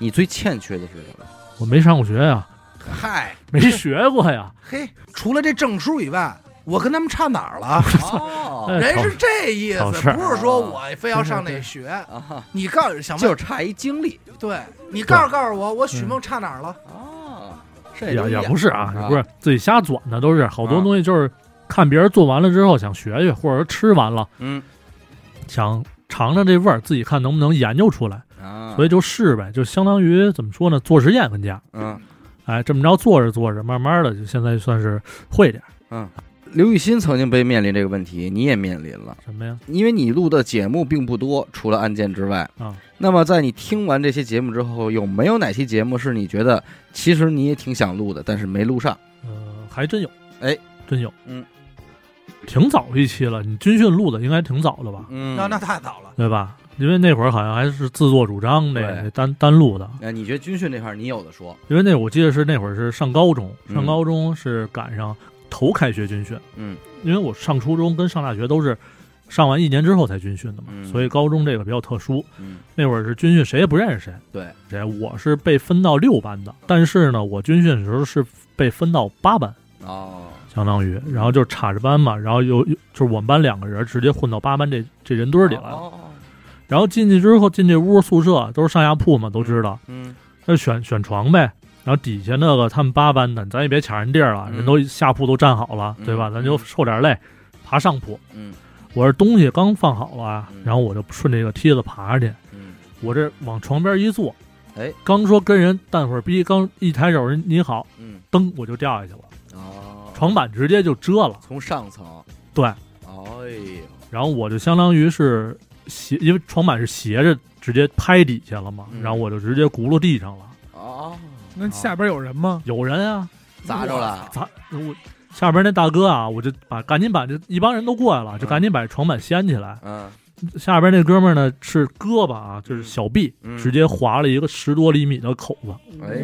你最欠缺的是什么？我没上过学呀，嗨，没学过呀，嘿，除了这证书以外，我跟他们差哪儿了？哦哎人是这意思，不是说我非要上那学。啊，你告诉想问，就是差一经历对你告诉告诉我，我许梦差哪儿了？哦，这也也不是啊，啊也不是自己瞎转的，都是好多啊东西就是看别人做完了之后想学学，或者说吃完了嗯想尝尝这味儿，自己看能不能研究出来，啊，所以就试呗，就相当于怎么说呢，做实验跟家，嗯哎，这么着做着做着，慢慢的就现在算是会点儿嗯，刘雨欣曾经被面临这个问题，你也面临了，什么呀？因为你录的节目并不多，除了案件之外啊。那么在你听完这些节目之后，有没有哪期节目是你觉得其实你也挺想录的，但是没录上？呃，还真有，哎，真有，嗯，挺早一期了，你军训录的应该挺早的吧？嗯那那太早了。对吧？因为那会儿好像还是自作主张对那单单录的，哎，你觉得军训这块儿你有的说？因为那我记得是那会儿是上高中，嗯上高中是赶上头开学军训，嗯因为我上初中跟上大学都是上完一年之后才军训的嘛，嗯所以高中这个比较特殊。嗯那会儿是军训，谁也不认识谁。对，谁？我是被分到六班的，但是呢，我军训的时候是被分到八班，哦，相当于，然后就插着班嘛，然后有有就是我们班两个人直接混到八班这这人堆里来了。哦，然后进去之后，进这屋宿舍都是上下铺嘛，都知道，嗯。那选选床呗。然后底下那个他们八班的，咱也别抢人地儿了，嗯。人都下铺都站好了，嗯。对吧？咱就嗯。受点累，爬上铺。嗯。我这东西刚放好了嗯，然后我就顺这个梯子爬上去，嗯，我这往床边一坐，哎，刚说跟人淡会儿逼，刚一抬手人你好，嗯。噔我就掉下去了，哦，床板直接就遮了。从上层，对，哎呦，然后我就相当于是斜，因为床板是斜着直接拍底下了嘛，嗯然后我就直接轱辘地上了。哦，那下边有人吗？有人啊，砸着了，咋我下边那大哥啊，我就把赶紧把这一帮人都过来了，就赶紧把床板掀起来。嗯下边那哥们儿呢是胳膊啊，就是小臂，嗯直接划了一个十多厘米的口子，哎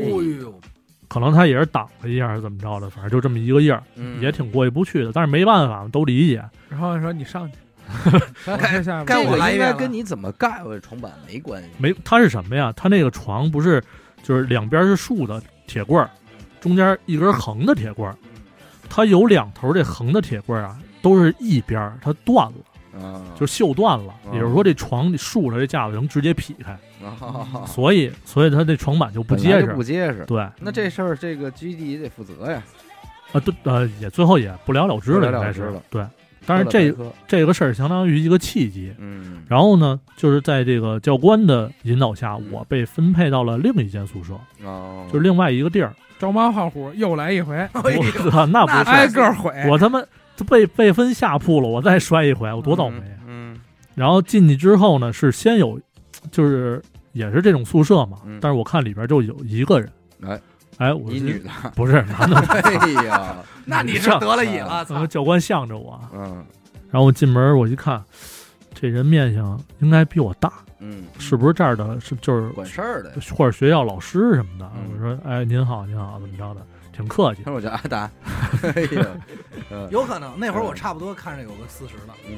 呦，可能他也是挡了一下，是怎么着的，反正就这么一个印儿，嗯，也挺过意不去的。但是没办法，都理解。然后说你上去，我 这个应我来一遍了该跟你怎么盖我这床板没关系，没，它是什么呀？它那个床不是就是两边是竖的铁棍儿，中间一根横的铁棍儿，它有两头这横的铁棍儿啊，都是一边儿它断了，啊，就锈断了。嗯也就是说，这床你竖着这架子能直接劈开，啊 所以所以它这床板就不结实。不结实。对，那这事儿，这个基地也得负责呀。啊，对，呃，也最后也不了了之了，应该是了之了对。但是这个，这个事儿相当于一个契机。嗯，然后呢，就是在这个教官的引导下，嗯我被分配到了另一间宿舍，哦，就是另外一个地儿。招猫画虎又来一回，我操，那不那是挨个毁。我他妈被被分下铺了，我再摔一回，我多倒霉啊！嗯然后进去之后呢，是先有，就是也是这种宿舍嘛，嗯但是我看里边就有一个人，哎哎，我一女的，不是男的，哎呀，那你是得了瘾了，怎么！教官向着我，嗯然后我进门我一看，这人面相应该比我大，嗯，是不是这儿的？是就是管事儿的。或者学校老师什么的？嗯我说，哎，您好，您好，怎么着的？挺客气他。说我叫阿达，哎呀，嗯有可能那会儿我差不多看着有个四十了，嗯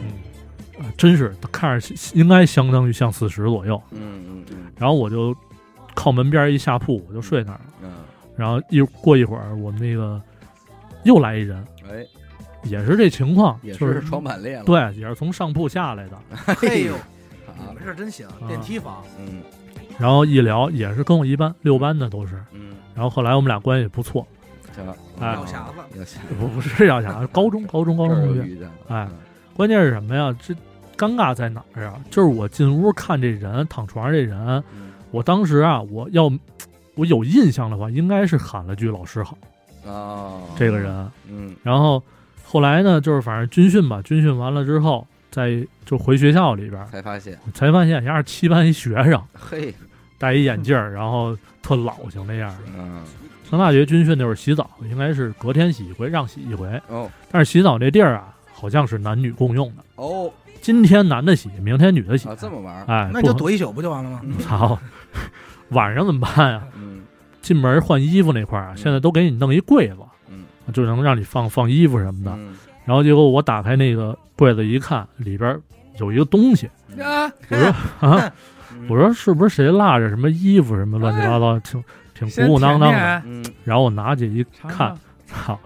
呃真是看着应该相当于像四十左右。嗯嗯嗯然后我就靠门边一下铺，我就睡那儿了。嗯，然后一过一会儿，我们那个又来一人，哎，也是这情况，也就是床板裂了。对，也是从上铺下来的。哎呦，你啊们这真行，啊。电梯房，嗯。然后一聊也是跟我一班，六班的都是。嗯，然后后来我们俩关系也不错，行，哎。药匣子，不不是药匣子高中高中高中同学，哎关键是什么呀？这尴尬在哪儿啊？就是我进屋看这人躺床上这人，嗯。我当时啊，我要我有印象的话，应该是喊了句“老师好啊”这个人。嗯然后后来呢，就是反正军训吧，军训完了之后，在就回学校里边，才发现，才发现人家是七班一学生，嘿，戴一眼镜儿，然后特老型那样的。嗯上大学军训那会儿洗澡，应该是隔天洗一回，让洗一回。哦但是洗澡这地儿啊，好像是男女共用的，哦今天男的洗，明天女的洗。啊，这么玩儿，哎，那你就躲一宿不就完了吗？操，晚上怎么办呀？嗯。进门换衣服那块儿啊，嗯。现在都给你弄一柜子，嗯。就能让你放放衣服什么的。嗯。然后结果我打开那个柜子一看，里边有一个东西，啊，我说啊，嗯。我说是不是谁落着什么衣服什么乱七八糟，挺挺鼓鼓囊囊的。嗯，然后我拿起一看，操，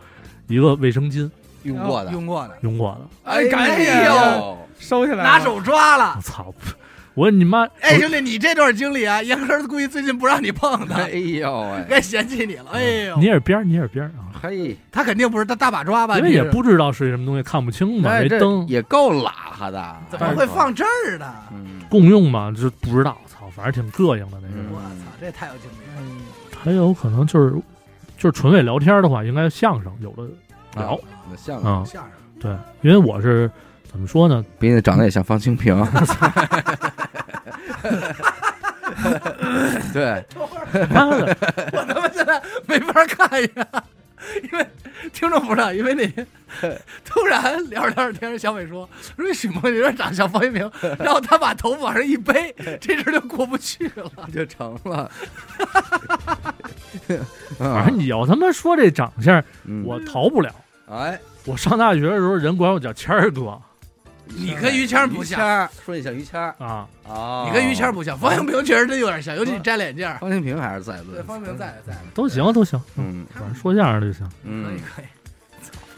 一个卫生巾。用过的，用过的，用过的，哎，赶紧呦，收起来，拿手抓了。我。操！我说你妈，哎，兄弟，你这段经历啊，严哥估计最近不让你碰他哎，呦喂，该嫌弃你了。哎呦，你耳边儿捏着边儿啊，嘿，他肯定不是他大把抓吧？因为也不知道是什么东西，看不清嘛，没灯，也够拉哈的，怎么会放这儿呢？嗯？共用嘛，就不知道，操，反正挺膈应的那嗯个。我操，这太有经历了。还有可能就是就是纯为聊天的话，应该相声有的聊，相声啊，相声，对，因为我是怎么说呢？比你长得也像方清平，对，妈的，我他妈现在没法看呀，因为听众不知道，因为那天 突然聊着聊着，听着小美说说许梦有点长得像方一鸣，然后他把头往上一背，这事儿就过不去了。就成了。反正你要他妈说这长相，嗯我逃不了。哎，我上大学的时候，人管我叫谦儿哥，你跟于谦不像，于谦说你像于谦啊，啊，你跟于谦不像，方清平确实真有点像，尤其你摘了眼镜。方清平还是在对，论，方兴平在在，都行都行，嗯。反正说相声就行。嗯。可嗯以，可以。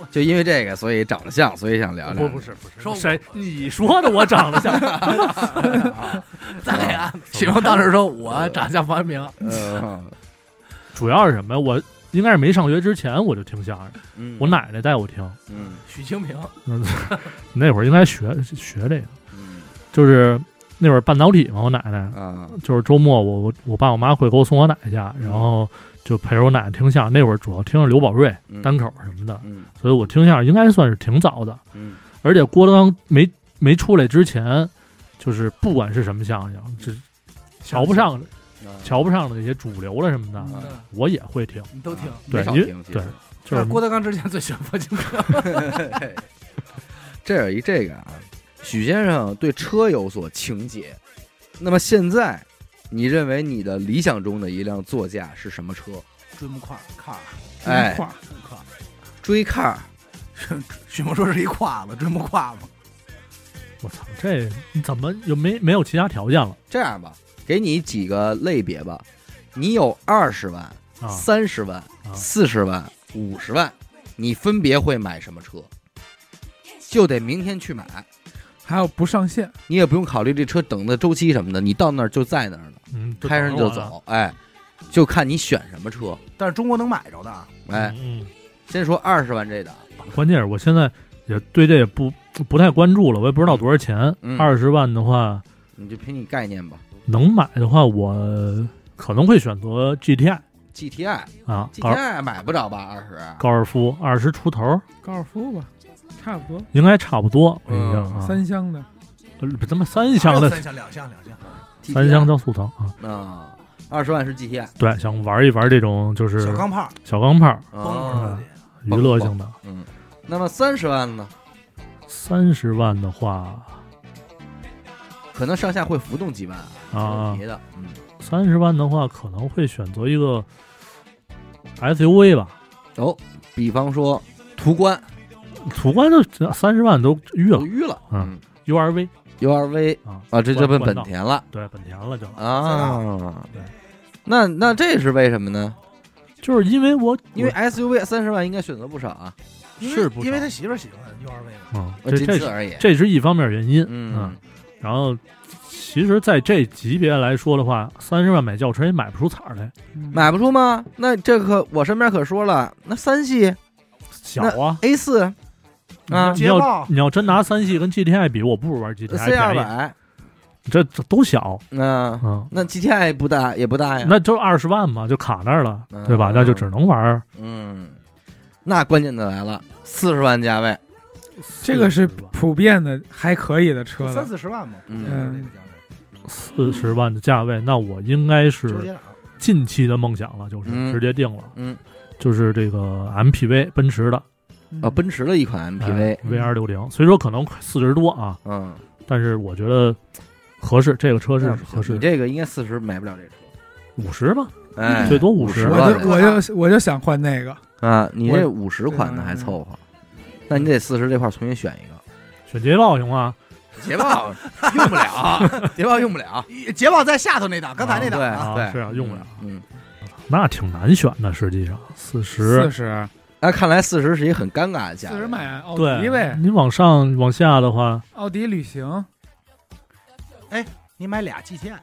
就因为这个，所以长得像，所以想聊聊。不不是不是，说谁？你说的我长得像？在 啊，许梦当时说我长得像方兴平，嗯。主要是什么呀？我应该是没上学之前我就听相声，嗯，我奶奶带我听。嗯许清平，嗯，那会儿应该学学这个，嗯就是那会儿半导体嘛，我奶奶啊就是周末我我我爸我妈会给我送我奶奶家，然后就陪着我奶奶听相声。那会儿主要听着刘宝瑞、嗯单口什么的，嗯所以我听相声应该算是挺早的。嗯而且郭德纲没没出来之前，就是不管是什么相声，只瞧不上啊瞧不上的那些主流的什么的，啊我也会听。你都听。对，没少因为听其实对，就是郭德纲之前最喜欢方清平，这有一这个啊，许先生对车有所情结。那么现在，你认为你的理想中的一辆座驾是什么车？追木块卡哎胯胯，追 car，许梦说是一胯子，追木胯嘛。我操，这怎么又没没有其他条件了这样吧，给你几个类别吧。你有二十万、啊？三十万、啊四十万、五十万，你分别会买什么车？就得明天去买，还有不上线，你也不用考虑这车等的周期什么的，你到那儿就在那儿了，嗯，开上就。走，哎，就看你选什么车。但是中国能买着的啊，哎，先说二十万这档，关键是我现在也对这也不不太关注了，我也不知道多少钱嗯。二十万的话，你就凭你概念吧。能买的话，我可能会选择 GTI GTI 啊，GTI 买不着吧？二十，高尔夫二十出头，高尔夫吧，差不多，应该差不多。嗯啊，三厢的，呃不他妈三厢的？三厢两厢两厢，三厢叫速腾啊，啊，二十万是 GTI 对，想玩一玩这种就是小钢炮，小钢炮娱乐性的。嗯，那么三十万呢？三十万的话，可能上下会浮动几万啊别的，嗯，三十万的话可能会选择一个 SUV 吧。哦，比方说途观途观就三十万都晕了都淤了，嗯，URV，URV 啊啊，这就奔本田了对本田了就，啊对。那那这是为什么呢？就是因为我因为 SUV 三十万应该选择不少啊，是因为他媳妇儿喜欢 URV 嘛，嗯，这仅这。这是一方面原因，嗯，然后其实在这级别来说的话，三十万买轿车也买不出彩儿来，嗯买不出吗？那这可我身边可说了，那三系小啊。A 四啊你要你要真拿三系跟 GTI 比，我不如玩 GTI 二便宜，百，这这都小，那嗯，那 GTI 不大也不大呀。那就二十万嘛，就卡那儿了，嗯对吧？那就只能玩嗯，那关键的来了，四十万价位，这个是普遍的还可以的车三，四十万嘛，嗯嗯四十万的价位，那我应该是近期的梦想了，就是嗯。直接定了，嗯，就是这个 MPV 奔驰的。啊，奔驰的一款 MPV，V 二六零，虽说可能四十多啊，嗯，但是我觉得合适，这个车是合适。你，这个应该四十买不了这车，五十吧，哎，最多50 50我就我就我就想换那个，啊，你这我五十款的嗯还凑合，那你得四十这块重新选一个。选捷豹行吗？捷豹用不了，捷豹用不了，捷豹在下头那档，刚才那档对啊，啊对，是啊用不了嗯，那挺难选的，实际上四十四十。那看来四十是一个很尴尬的价位。四十买奥迪对呗，你往上往下的话，奥迪旅行哎你买俩 GTI，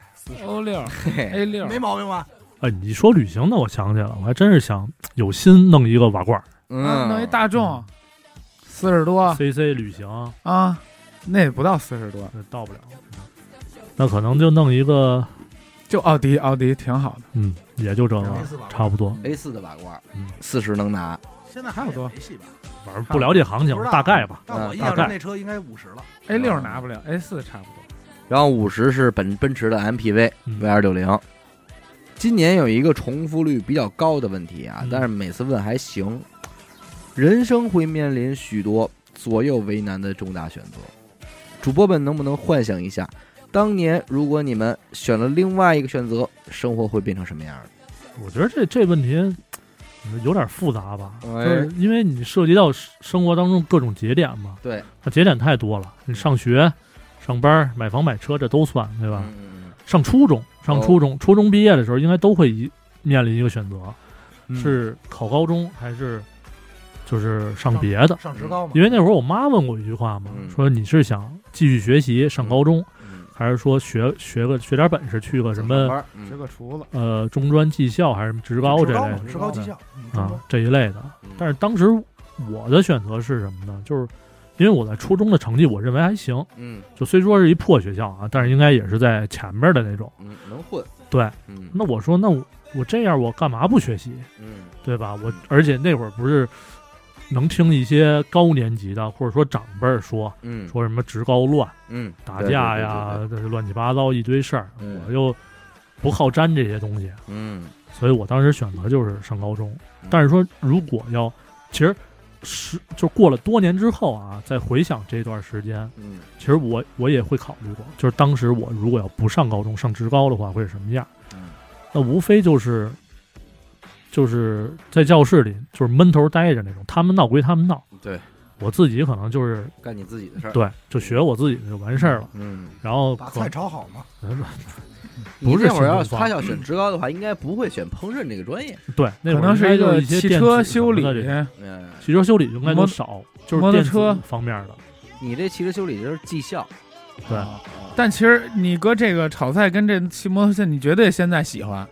欧六嘿嘿 A 六没毛病吧？哎，你说旅行的，我想起来了，我还真是想有心弄一个瓦罐嗯，弄一大众四十多，CC 旅行啊，那也不到四十多，那到不了，那可能就弄一个，就奥迪奥迪挺好的，嗯，也就这个差不多，A 四的瓦罐嗯，四十能拿，现在还有多没戏吧？反正不了解行情大概吧。但我印象中那车应该五十了。A 六拿不了，A 四差不多。然后五十是本奔驰的 MPV 嗯 V 二六零。今年有一个重复率比较高的问题啊嗯，但是每次问还行。人生会面临许多左右为难的重大选择，主播们能不能幻想一下，当年如果你们选了另外一个选择，生活会变成什么样的？我觉得这这问题有点复杂吧，就哎是因为你涉及到生生活当中各种节点嘛，对，它节点太多了，你上学、上班、买房、买车，这都算，对吧？嗯上初中，上初中，初中毕业的时候，应该都会一面临一个选择，嗯。是考高中还是就是上别的？上职高嘛，因为那会儿我妈问过一句话嘛，嗯说你是想继续学习上高中，嗯还是说学学个学点本事，去个什么班嗯是个厨子，呃中专技校还是职高这职高嘛类的，职高技校啊这一类的。嗯但是当时我的选择是什么呢？就是因为我在初中的成绩我认为还行，嗯就虽说是一破学校啊，但是应该也是在前面的那种。嗯能混，对，嗯那我说那我我这样我干嘛不学习，嗯对吧？我而且那会儿不是能听一些高年级的或者说长辈儿说嗯。说什么职高乱。嗯打架呀，这乱七八糟一堆事儿，嗯。我又不好沾这些东西，嗯，所以我当时选择就是上高中。嗯。但是说如果要，其实是就过了多年之后啊，再回想这段时间，嗯。其实我我也会考虑过，就是当时我如果要不上高中，上职高的话会是什么样？嗯。那无非就是就是在教室里就是闷头待着那种，他们闹归他们闹，对，我自己可能就是干你自己的事儿，对，就学我自己的就完事儿了。嗯，然后可把菜炒好嘛，不是你那会儿要他要选职高的话，应该不会选烹饪这个专业，对，那可能是一个一些汽车修理汽车修理应该都少，就是电子摩托车。方面的。你这汽车修理就是技校，对。啊但其实你搁这个炒菜跟这骑摩托车，你绝对现在喜欢。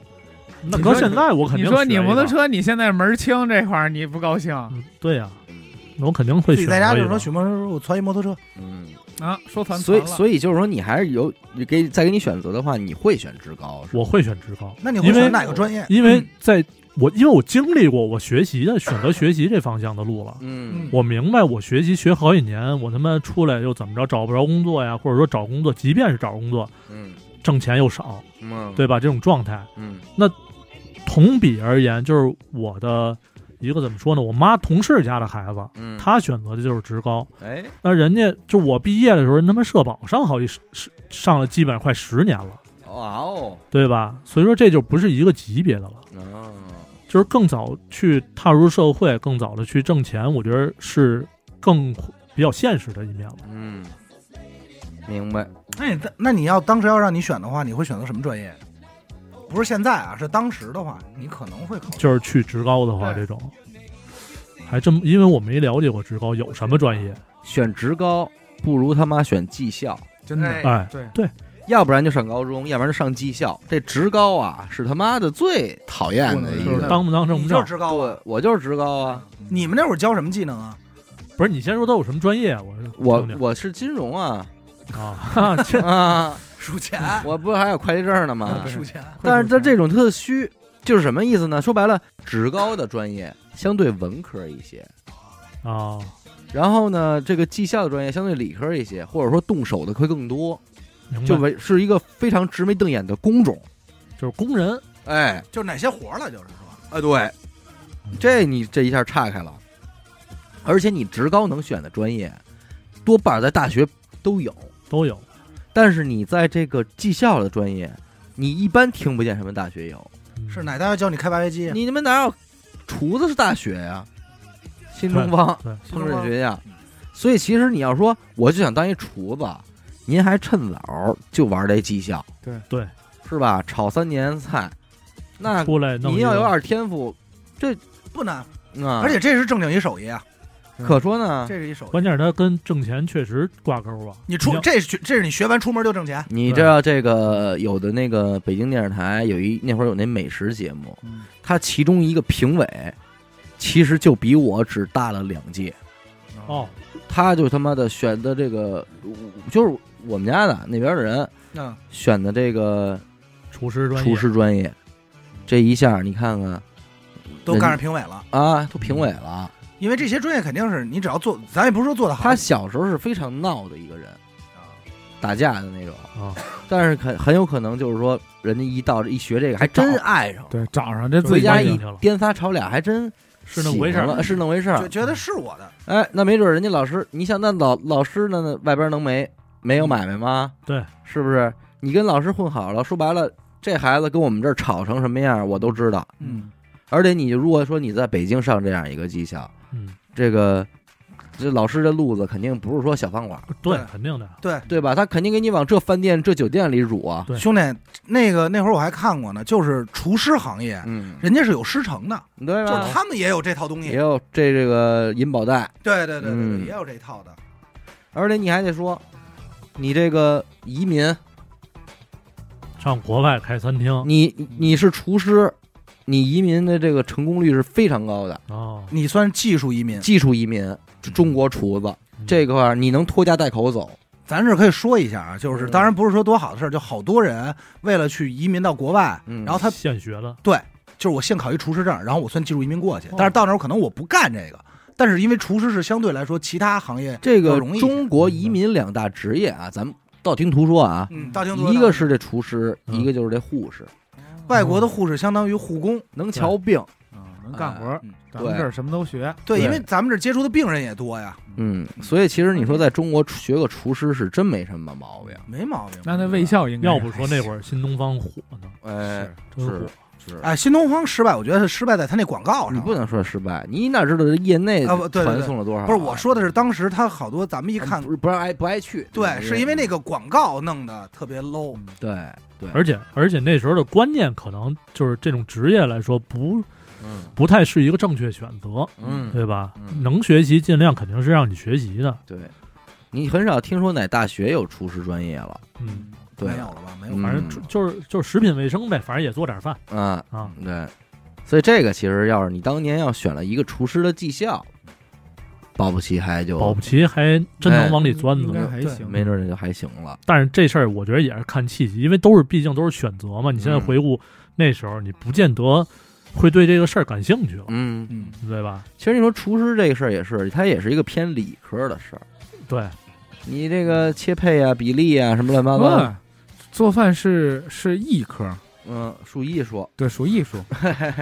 那搁现在我肯定你说你摩托车，你现在门儿清这块儿你不高兴嗯对呀，嗯那我肯定会自己选择一个在家就是说许摩托车，我攒一摩托车，嗯，啊？说团所以所以就是说，你还是有你给再给你选择的话，你会选职高，我会选职高，那你会选哪个专业？因为在我因为我经历过我学习的选择学习这方向的路了。嗯我明白，我学习学好几年，我他妈出来又怎么着找不着工作呀，或者说找工作，即便是找工作，嗯挣钱又少，嗯，对吧？这种状态，嗯同比而言，就是我的一个怎么说呢？我妈同事家的孩子，嗯，他选择的就是职高，哎，那人家就我毕业的时候，人他妈社保上好几十十上了基本上快十年了，哇哦，对吧？所以说这就不是一个级别的了，哦，就是更早去踏入社会，更早的去挣钱，我觉得是更比较现实的一面了。嗯，明白，那你那你要当时要让你选的话，你会选择什么专业？不是现在啊，是当时的话，你可能会考虑。就是去职高的话，这种还真因为我没了解过职高有什么专业，选职高不如他妈选技校，真的哎，对对，要不然就上高中，要不然就上技校。这职高啊，是他妈的最讨厌的一个。就是当不当挣你就是。职高啊？我我就是职高啊，你们那会儿教什么技能啊？不是你先说都有什么专业？我我听听我是金融啊啊，这啊，数钱，我不是还有会计证呢吗？数钱。但是它这种特虚，就是什么意思呢？说白了，职高的专业相对文科一些，啊，然后呢，这个技校的专业相对理科一些，或者说动手的会更多，就为是一个非常直眉瞪眼的工种。就是工人，哎，就哪些活了，就是说，哎，对，这你这一下岔开了，而且你职高能选的专业，多半在大学都有，都有。但是你在这个技校的专业，你一般听不见什么大学有。嗯。是哪大学教你开挖掘机？你他妈哪有厨子是大学呀？新东方对，烹饪学校，所以其实你要说我就想当一厨子，您还趁早就玩这技校，对。对，是吧？炒三年菜，那您要有点天赋这不难，啊，而且这是正经一手艺啊，可说呢，这是一手艺。关键是它跟挣钱确实挂钩啊。你出这是这是你学完出门就挣钱，你知道这个有的那个北京电视台有一那会儿有那美食节目，嗯他其中一个评委其实就比我只大了两届，哦，他就他妈的选的这个就是我们家的那边的人嗯，选的这个厨师专业，厨师专业，这一下你看看都干上评委了。啊，都评委了。因为这些专业肯定是你只要做，咱也不是说做的好，他小时候是非常闹的一个人，打架的那种，啊，但是很很有可能就是说，人家一到这一学这个，还真爱上了。对，找上这自己回家一去了颠仨吵俩，还真是那么回事儿。欢了是那么回事觉儿。觉得是我的，哎，那没准人家老师，你想那老老师呢？那外边能没没有买卖吗？对，是不是？你跟老师混好了，说白了，这孩子跟我们这儿吵成什么样，我都知道。嗯，而且你如果说你在北京上这样一个技校，嗯，这个这老师这路子肯定不是说小饭馆，对对，肯定的，对，对吧？他肯定给你往这饭店、这酒店里辱啊。对兄弟，那个那会儿我还看过呢，就是厨师行业，嗯，人家是有师承的，对吧？就是他们也有这套东西。也有这这个银保带，对对对对也有这一套的。而且你还得说，你这个移民，上国外开餐厅你你是厨师，你移民的这个成功率是非常高的。哦，你算技术移民，技术移民，中国厨子嗯。这块儿你能拖家带口走，咱这可以说一下啊，就是嗯。当然不是说多好的事儿，就好多人为了去移民到国外，嗯。然后他现学的，就是我现考一厨师证，然后我算技术移民过去哦，但是到那儿可能我不干这个，但是因为厨师是相对来说其他行业这个容易一些。中国移民两大职业啊，咱们道听途说啊，嗯，道听途说一个是这厨师，嗯。一个就是这护士，外国的护士相当于护工，能瞧病。啊，能干活咱们这儿什么都学。对，对。因为咱们这接触的病人也多呀，嗯，所以其实你说在中国学个厨师是真没什么毛病。没毛病。那那卫校应该要不说那会儿新东方火呢，哎，真火是。哎，新东方失败，我觉得是失败在他那广告上。你不能说失败，你哪知道业内啊不对对对传送了多少啊？不是我说的是当时他好多咱们一看不，是不让爱不爱去，对，是因为那个广告弄得特别 low。对对，而且而且那时候的观念可能就是这种职业来说不嗯不太是一个正确选择，嗯对吧？嗯能学习尽量肯定是让你学习的，对，你很少听说哪大学有厨师专业了，嗯，对没有了吧？没有嗯。反正就就是就是食品卫生呗，反正也做点饭嗯，啊。对，所以这个其实要是你当年要选了一个厨师的技校，保不齐还就保不齐还真能往里钻应该呢。对还行。没准儿就还行了。但是这事儿我觉得也是看契机，因为都是毕竟都是选择嘛。你现在嗯回顾那时候，你不见得会对这个事儿感兴趣了，嗯，嗯，对吧？其实你说厨师这个事儿也是，它也是一个偏理科的事儿。对，你这个切配啊、比例啊什么乱七八糟做饭是是艺科，嗯，属艺术，对，属艺术，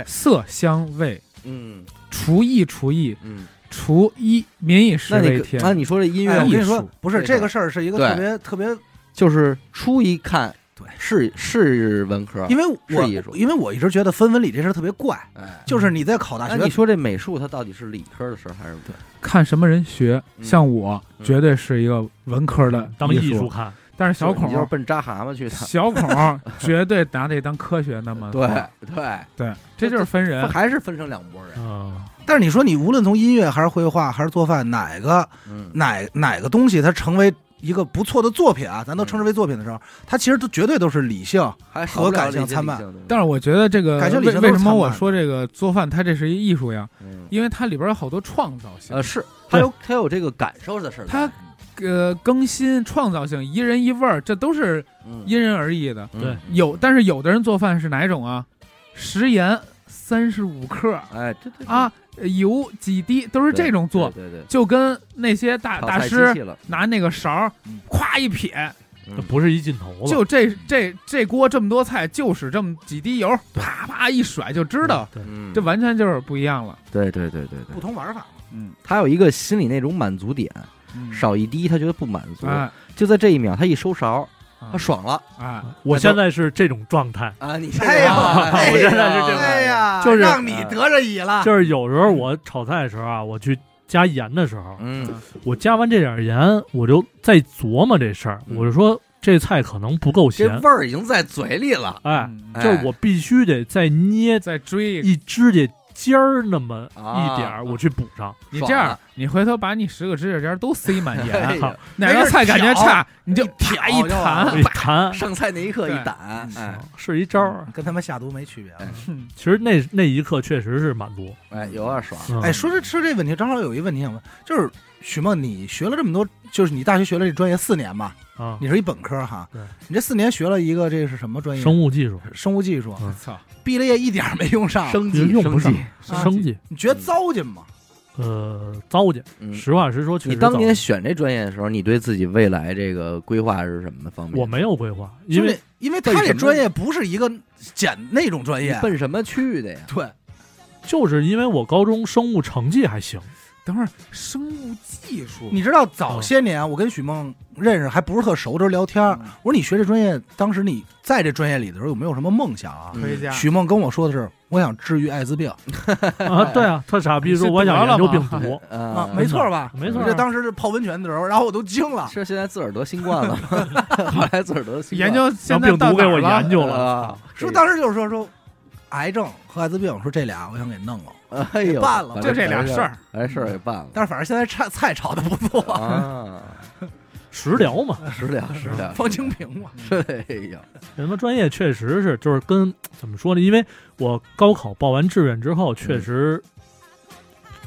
色香味，嗯。厨艺厨艺，嗯。厨艺民以食那为天。你那你说这音哎，乐我跟你说艺术，不是这个。事儿是一个特别特别，就是初一看，对，是是文科，因为我是艺术。因为我一直觉得分文理这事儿特别怪，哎，就是你在考大学。你说这美术它到底是理科的事儿还是对？看什么人学，嗯像我嗯。绝对是一个文科的当艺术术，看，但是小孔就是奔扎蛤蟆去的。小孔 绝对拿这当科学那么对对，对，这就是分人。还是分成两拨人。嗯，但是你说你无论从音乐还是绘画还是做饭，哪个嗯，哪哪个东西它成为一个不错的作品啊，咱都称之为作品的时候，它其实都绝对都是理性。和感性参半但是我觉得这个感觉理为性都是为什么我说这个做饭它这是一艺术呀？嗯因为它里边有好多创造性呃，是它有它有这个感受的事儿。它呃，更新创造性，一人一味儿，这都是嗯。因人而异的。嗯。对。有，但是有的人做饭是哪种啊？食盐三十五克。哎，对对对。啊，油几滴，都是这种做，对对对，就跟那些大大师拿那个勺儿嗯，咵一撇，嗯。这不是一劲头了，就这这这锅这么多菜，就使这么几滴油，啪啪一甩就知道，对，嗯，这完全就是不一样了。对对对对对。不，同玩法嘛。嗯，他有一个心里那种满足点，嗯少一滴他觉得不满足，哎就在这一秒他一收勺，啊。他爽了。哎，我现在是这种状态，啊！你哎呀，哎我现在是这种哎呀，就是让你得着乙了。就是有时候我炒菜的时候啊，我去加盐的时候，嗯。我加完这点盐，我就在琢磨这事儿，嗯。我就说这菜可能不够咸，这味儿已经在嘴里了，哎，就是我必须得再捏再追。一指甲尖儿那么啊一点儿，我去补上。你这样，你回头把你十个指甲尖都塞满哎盐，呀哪个菜感觉差，你就挑啪一弹。一，弹。上菜那一刻一对掸，哎是一招儿。跟他们下毒没区别其实那那一刻确实是满足。哎，有点爽。嗯。哎，说这吃这问题，正好有一个问题想问，就是许梦，你学了这么多，就是你大学学了这专业四年吧？啊，你是一本科哈？对，你这四年学了一个这是什么专业？生物技术，生物技术。嗯操，毕了业一点没用上，生计用不上生计你觉得糟践吗？呃，糟践。嗯实话实说，确你当年选这专业的时候，你对自己未来这个规划是什么方面？我没有规划，因为因为他这专业不是一个简那种专业，奔什么去的呀？对，就是因为我高中生物成绩还行，等会儿生物技术，你知道早些年我跟许梦认识还不是特熟的时候聊天我说你学这专业，当时你在这专业里的时候有没有什么梦想啊？嗯科学家，许梦跟我说的是，我想治愈艾滋病 啊，对啊，特傻逼说我想研究病毒，啊啊，，没错吧？没错啊这当时是泡温泉的时候，然后我都惊了。是现在自个儿得新冠了吗？后来自个儿得新冠研究让现在病毒给我研究了啊，说当时就是说说，癌症和艾滋病，说这俩我想给弄了，哎呦，办了就这俩事儿，哎事儿给办了但是反正现在菜菜炒的不错，啊，食疗嘛，食疗食疗，方清平嘛。哎呀，什么专业确实是就是跟怎么说呢？因为我高考报完志愿之后，确实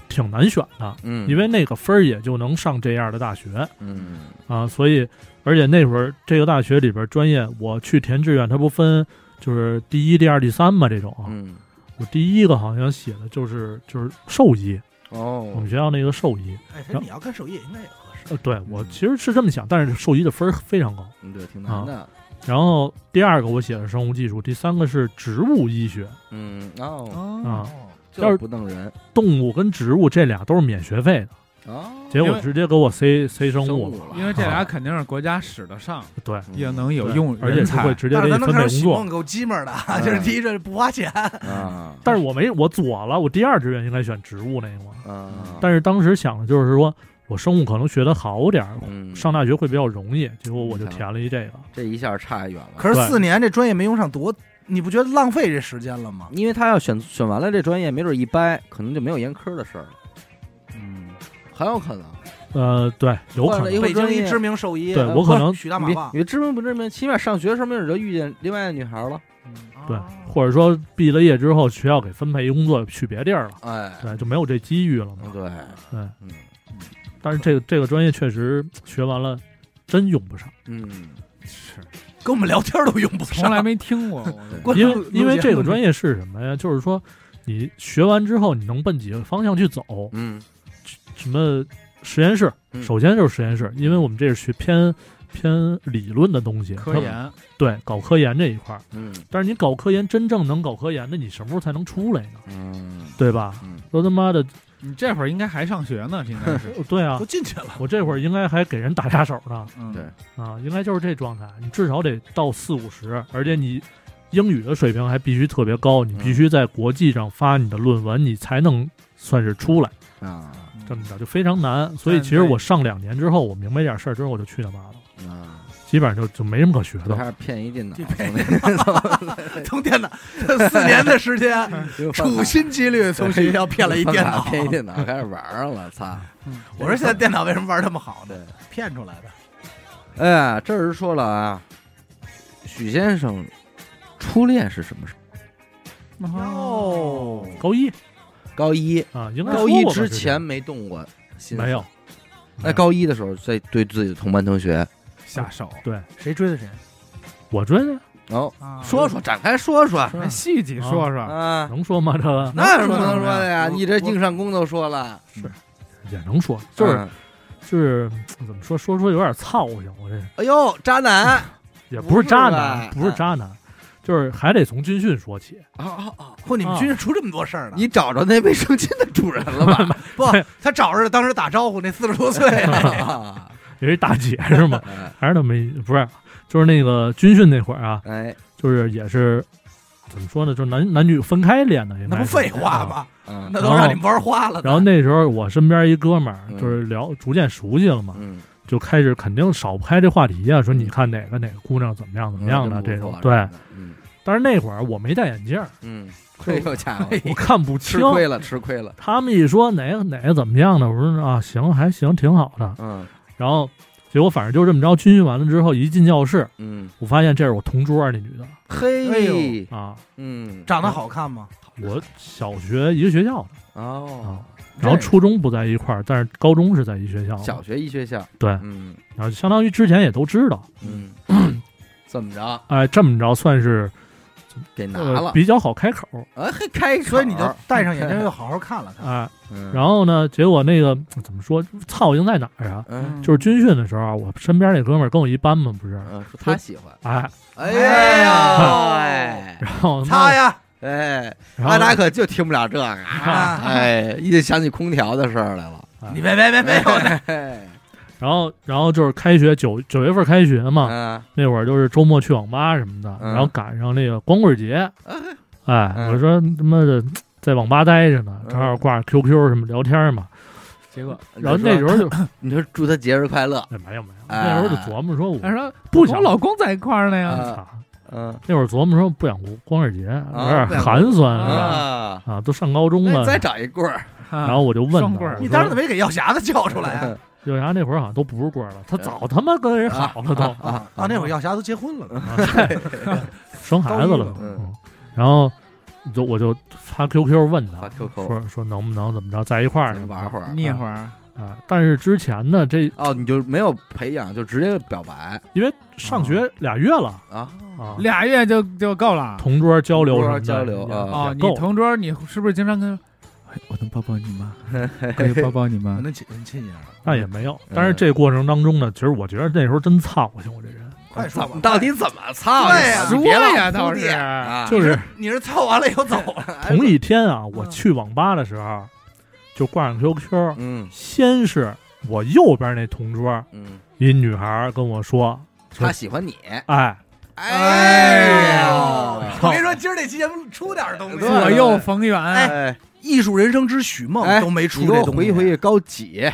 挺难选的，嗯，因为那个分儿也就能上这样的大学嗯啊，所以而且那会儿这个大学里边专业，我去填志愿，它不分就是第一、第二、第三嘛这种，嗯。我第一个好像写的就是就是兽医。哦，我哦们，学校那个兽医，哎，你要干兽医应该也合适。呃，对我其实是这么想，但是兽医的分儿非常高。嗯对，挺难的，然后第二个我写的生物技术，第三个是植物医学，嗯哦，啊。就是不弄人。动物跟植物这俩都是免学费的，哦，结果直接给我塞塞生生物了，因为这俩肯定是国家使得上，对，嗯也能有用而且是人才会直接给你分配工作。够鸡门的，嗯。就是第一这不花钱。啊，但是我没我左了，我第二志愿应该选植物那个嘛。啊，但是当时想的就是说我生物可能学得好点上大学会比较容易，结果我就填了一这个。这一下差远了，可是四年这专业没用上，多你不觉得浪费这时间了吗？因为他要选选完了这专业，没准一掰，可能就没有严苛的事儿了。嗯，很有可能。呃，对，有可能北京一知名兽医，对呃我可能大马棒，你知名不知名？起码上学的时候，没准就遇见另外的女孩了。对哦，或者说毕了业之后，学校给分配一工作去别地儿了，哎，对，就没有这机遇了嘛。对，对，嗯但是这个这个专业确实学完了，真用不上，嗯，是跟我们聊天都用不上，从来没听过。因为因为这个专业业是什么呀？就是说，你学完之后，你能奔几个方向去走？嗯什么实验室？嗯首先就是实验室，因为我们这是学偏偏理论的东西，它科研，对搞科研这一块儿。嗯但是你搞科研，真正能搞科研的，你什么时候才能出来呢？嗯对吧？嗯，都他妈的，你这会儿应该还上学呢，应该是。对啊都，进去了，我这会儿应该还给人打下手呢嗯，对啊，应该就是这状态。你至少得到四五十，而且你英语的水平还必须特别高，你必须在国际上发你的论文，你才能算是出来。啊这么着就非常难。所以其实我上两年之后，我明白点事儿之后，我就去他妈了，啊，基本上就就没什么可学的。还是骗一电脑，从电脑四年的时间，处心积虑从学校骗了一电脑。骗一电脑开始玩上了，操！我说现在电脑为什么玩这么好呢？对，骗出来的。哎呀，这人说了啊，许先生初恋是什么时候？哦，高一高一，啊，应该高一之前没动过心，没有。。在高一的时候，在对自己的同班同学，下手，对。谁追的谁？我追的哦，啊说说，展开说说那细节说说，啊，能说吗？这个？那有什么不能说的呀？你这硬上弓都说了，是也能说，就是嗯。就是怎么说说说有点操性，我这哎呦，渣男。也不是渣男，不是渣男，就是还得从军训说起。啊啊啊！嚯，你们军训出这么多事儿呢？你找着那卫生巾的主人了吧？不，他找着当时打招呼那四十多岁啊，啊有一大姐是吗？哎还是他没不是，就是那个军训那会儿啊，哎，就是也是怎么说呢，就是男男女分开练的，应该是那不废话啊吗？嗯那都让你们玩花了。然后那时候我身边一哥们儿嗯就是聊，逐渐熟悉了嘛，嗯，就开始肯定少不开这话题啊、说你看哪个哪个姑娘怎么样怎么样的嗯这种。对，，嗯但是那会儿我没戴眼镜儿，嗯，哎呦家伙，我看不清。吃亏了，吃亏了，他们一说哪个哪个怎么样的，我说啊行还行挺好的。嗯然后结果反正就这么着，军训完了之后一进教室，嗯，我发现这是我同桌那女的嘿，啊，嗯，长得好看吗？我小学一个学校的哦，然后初中不在一块儿，但是高中是在一学校。小学一学校，对，嗯然后相当于之前也都知道，嗯，怎么着哎，这么着算是给拿呃了？比较好开口，啊，还开口，所以你就戴上眼镜又好好看了看。哎，嗯，然后呢，结果那个怎么说，操性在哪儿啊？嗯。就是军训的时候啊，我身边那哥们儿跟我一班嘛，不是，他喜欢，哎，哎呀。哎然后他呀，哎，阿达可就听不了这个，啊。哎，一定想起空调的事儿来了，哎你别别别别有的，哎然后然后就是开学九九月份开学嘛，嗯。那会儿就是周末去网吧什么的，嗯。然后赶上那个光棍节，哎，嗯。我说他妈的在网吧待着呢，嗯。正好挂着 QQ 什么聊天嘛，结果。然后那时候就你说 祝他节日快乐，哎没有没有，啊那时候就琢磨说我他说不想我老公在一块儿呢呀，啊操，嗯。那会儿琢磨说不想过光棍节，有啊点寒酸是吧？啊，啊，都上高中了，你再找一棍儿，然然后我就问他，双棍儿。你当时怎么没给药匣子叫出来啊？六牙那会儿好像都不是官了，他早他妈跟人好了都，啊啊，那会儿药匣都结婚了呢，生孩子了都，嗯。嗯。然后就我就发 QQ 问他发，QQ 说说能不能怎么着在一块儿玩会儿，腻会儿，啊？但是之前呢，这哦，你就没有培养，就直接表白。因为上学俩月了啊？啊，俩月就就够了。同桌交流什么的交流啊。哦，你同桌你是不是经常跟？哎我能抱抱你吗？可以抱抱你吗？我能亲亲一下。那也没有。嗯。但是这过程当中呢，其实我觉得那时候真操心我这人，快说吧，到底怎么操？对呀你别老说呀，铺倒是。啊，就是你是操完了以后走了，同一天啊，我去网吧的时候就挂上 QQ，嗯。先是我右边那同桌嗯，一女孩跟我说，她喜欢你，哎，哎呀呀，我跟你说，今儿这期节目出点东西，对。左右逢源，哎，艺术人生之许梦哎都没出你给我这东西。回忆回忆，高几？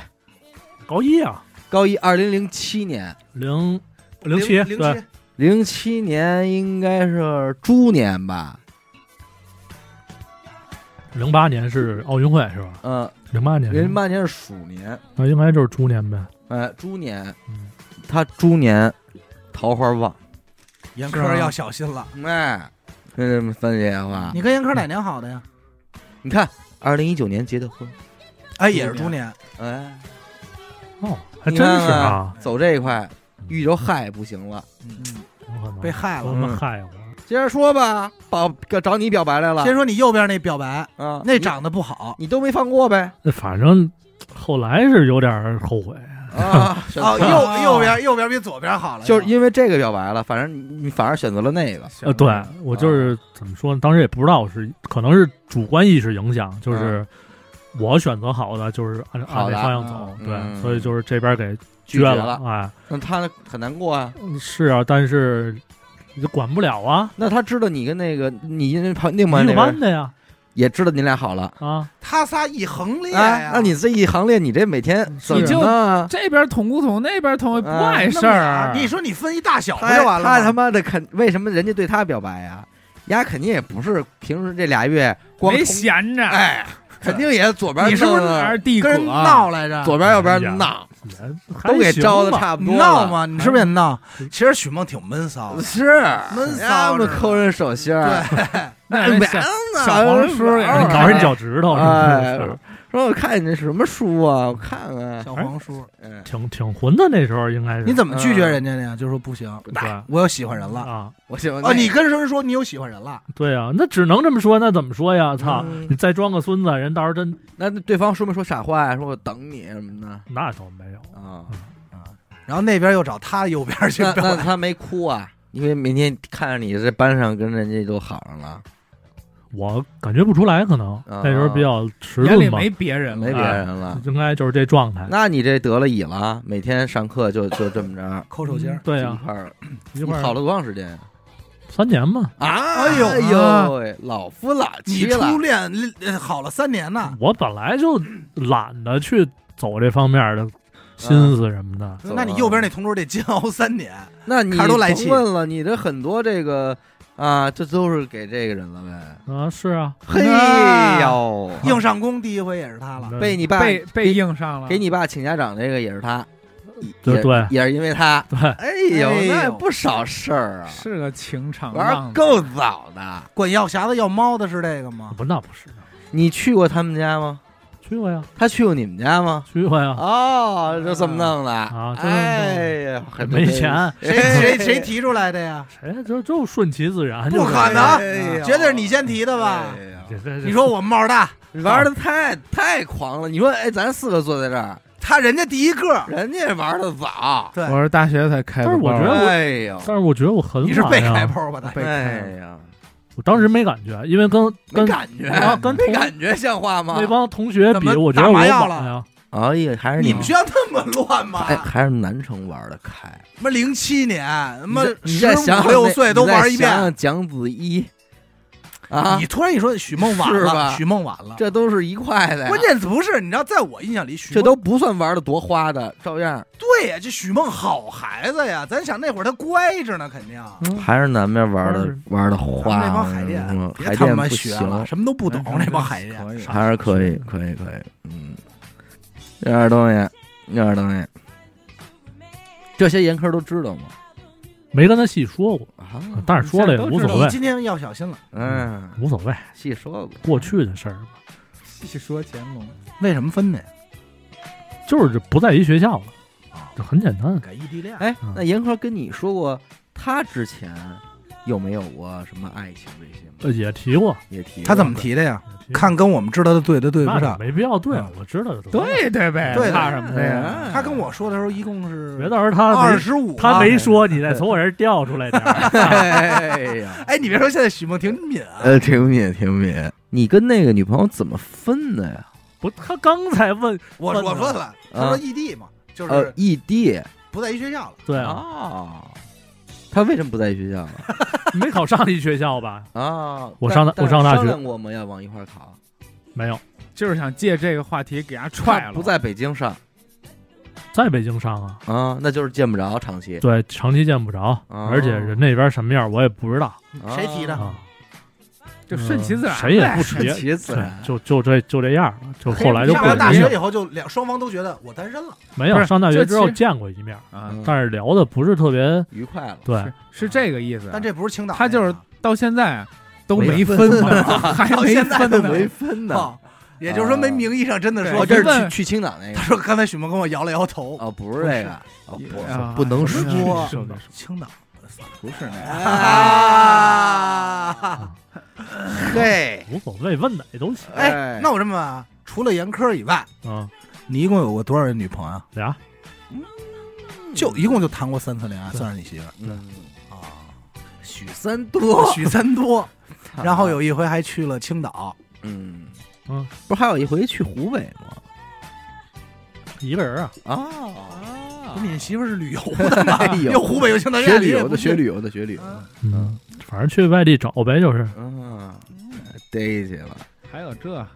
高一啊，高一，二零零七年，零零七零对，七，零七年应该是猪年吧？零八年是奥运会是吧？嗯，零八年是，零八年是鼠年，那应该就是猪年呗。哎，猪年，嗯，他猪年桃花旺，严科要小心了。哎，跟这么分析的话，你跟严科哪年好的呀？你看，二零一九年结的婚，哎，也是猪年，哎，哦，还真是啊，走这一块，遇着害不行了。被害了。害我。接着说吧，保找你表白来了先说你右边那表白，啊，那长得不好你你都没放过呗？那反正后来是有点后悔。啊，哦，右右边右边比左边好了，就是因为这个表白了，反正你你反而选择了那个，呃，对我就是怎么说呢？当时也不知道是可能是主观意识影响，就是我选择好的，就是按按好的。这方向走，对，嗯所以就是这边给拒绝了，哎，那他很难过啊。嗯是啊，但是你就管不了啊，那他知道你跟那个你那旁另外一个那边班的呀，也知道你俩好了啊，他仨一横列那你这一行列，你这每天怎么你就呢？这边捅咕捅，那边捅不啊碍事儿。你说你分一大小不他就完了吗？他他妈的肯为什么人家对他表白呀？丫肯定也不是平时这俩月光没闲着，哎，肯定也左边你是不是弄啊哪儿地跟人闹来着，左边右边闹，都给招的差不多闹吗？你是不是也闹？其实许梦挺闷骚的，是闷骚的，抠人手心儿，那人小黄书搞人脚趾头，哎是 说我看你这什么书啊？我看看，小黄书。嗯，挺挺混的那时候应该是。你怎么拒绝人家的呀？就说不行，对我有喜欢人了。啊？我喜欢啊，你跟人说你有喜欢人了，对啊，那只能这么说，那怎么说呀？操，嗯你再装个孙子，人到时候真那对方说没说傻话呀？说我等你什么的那倒没有。啊啊？然后那边又找他右边去。那他没哭啊？因为明天看着你在班上跟人家都好上了，我感觉不出来，可能啊那时候比较迟钝吧，眼里没别人，没别人了。应该就是这状态。那你这得了乙了，每天上课就就 这么着抠手心儿，对呀一，块儿，一块儿你好了多长时间呀？三年嘛。啊！哎呦哎呦喂，老夫老你妻了初恋呃好了三年呢，我本来就懒得去走这方面的心思什么的，那你右边那同桌得煎熬三年。那你都来气甭问了，你的很多这个啊，这都是给这个人了呗。啊，是啊，嘿那呦，硬上弓第一回也是他了，被你爸被被硬上了，给你爸请家长这个也是他，对也对也是因为他。对，哎呦，那不少事儿啊，是个情场玩。儿够早的。管药匣子要猫的是这个吗？不那不是，你去过他们家吗？去过呀，他去过你们家吗？去过呀，哦，这这么弄的。啊这么弄哎呀，很没钱，谁 谁谁提出来的呀？谁？就就顺其自然，不可能哎呀。绝对是你先提的吧？哎呀。这这这你说我们帽儿大，玩的太太狂了！你说，哎，咱四个坐在这儿，他人家第一个，人家玩的早。对，我是大学才开的包，但是我觉得我哎呦，但是我觉得我很你是被，开包吧？他被开哎呀，我当时没感觉，因为跟没跟感觉，啊跟没感觉像话吗？那帮同学比，我觉得我打麻药了晚呀，哎呀，还是你们学校那么乱吗？哎，还是南城玩的开。他妈零七年，他妈你十五六岁都玩一遍想遍。想蒋子怡啊你，突然一说许梦晚了，许梦晚了。这都是一块的。关键不是，你知道，在我印象里，许这都不算玩的多花的，照样。对呀，这许梦好孩子呀。咱想那会儿他乖着呢，肯定。还是南边玩的玩的花，那帮海淀嗯，别他妈海淀不行学了，什么都不懂，那帮海淀。还是可以，可以，可以，嗯，这点东西，这点东西，这些严科都知道吗？没跟他细说过，啊，但是说了也无所谓，今天要小心了，嗯，无所谓，细说过，过去的事儿吧，细说乾隆，为什么分的呀？就是不在一学校了，啊，这很简单。改异地恋。哎嗯，那严科跟你说过，他之前有没有过什么爱情这些吗？呃也提过，也提过，他怎么提的呀？看跟我们知道的对的对不上。没必要对嗯，我知道就得了，对对呗，对怕什么的呀？哎他跟我说的时候，一共是别到时候他二十五。他没说，你再从我这儿调出来点。哎呀，哎，你别说，现在许梦挺敏啊。呃，挺敏，挺敏。你跟那个女朋友怎么分的呀？不，他刚才问，我我问了，他说异地嘛，就呃是，异地不在一学校了。对啊，啊。他为什么不在学校啊？没考上一学校吧？啊，我上大我上大学商量过吗？要往一块儿考？没有，就是想借这个话题给他踹了。不在北京上在北京上啊，啊，那就是见不着长期。对，长期见不着，哦而且人那边什么样我也不知道谁提的啊，就顺其自然，谁也不顺提，其自然就就这就这样了，就后来就上大学以后，就两双方都觉得我单身了。没有上大学之后见过一面，但是聊的不是特别愉快了。对，是是这个意思。但这不是青岛，他就是到现在都没没分呢，还没到现在分呢。都没分呢也就是说没名义上真的对说。哦，这是去去青岛那个他说刚才许梦跟我摇了摇头。哦，不是这个，哦不啊不能说青岛不是那个，啊，对。无所谓，问哪都行哎，那我这么问啊，除了严科以外，嗯，你一共有过多少人女朋友？俩。就一共就谈过三次恋爱，算是你媳妇儿。嗯，啊。许三多，许三多，然后有一回还去了青岛，嗯。嗯，不是还有一回去湖北吗？一个人啊，啊，不是你媳妇儿是旅游的 又湖北又青岛，学旅游的，学旅游的，学旅游的，嗯，反正去外地找呗，就是嗯，逮去了，还有这儿，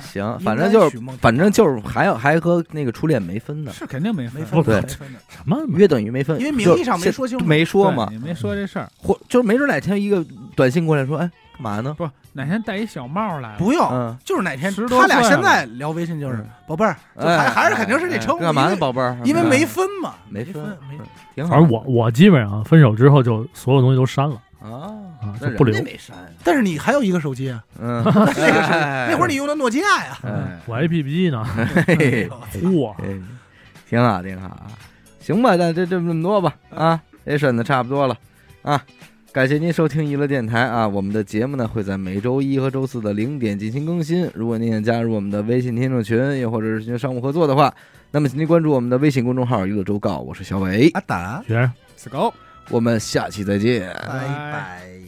行，反正就是反正就是还有还和那个初恋没分呢，是肯定没没分，分对没分什么约等于没分，因为名义上没说清楚没说嘛没说这事儿，或就是没准哪天一个短信过来说，哎，干嘛呢？不哪天戴一小帽来了，不用，嗯，就是哪天十多他俩岁了现在聊微信就是嗯宝贝儿，就哎还还是肯定是这哎称呼，干嘛呢，因为宝贝儿？因为没分嘛，没分分，没嗯挺好。反正我我基本上分手之后就所有东西都删了，啊啊，那不留人家没删呀，但是你还有一个手机啊，嗯，那个手机哎那会儿你用的诺基亚呀，哎我 A P P 机呢，嘿嘿嚯，哎，挺好，挺好啊。行吧，那这这么多吧啊，也审的差不多了啊。感谢您收听娱乐电台啊！我们的节目呢会在每周一和周四的零点进行更新。如果您想加入我们的微信听众群，又或者是进行商务合作的话，那么请您关注我们的微信公众号“娱乐周告”，我是小伟，阿达，学生。，Let's go。我们下期再见。拜拜。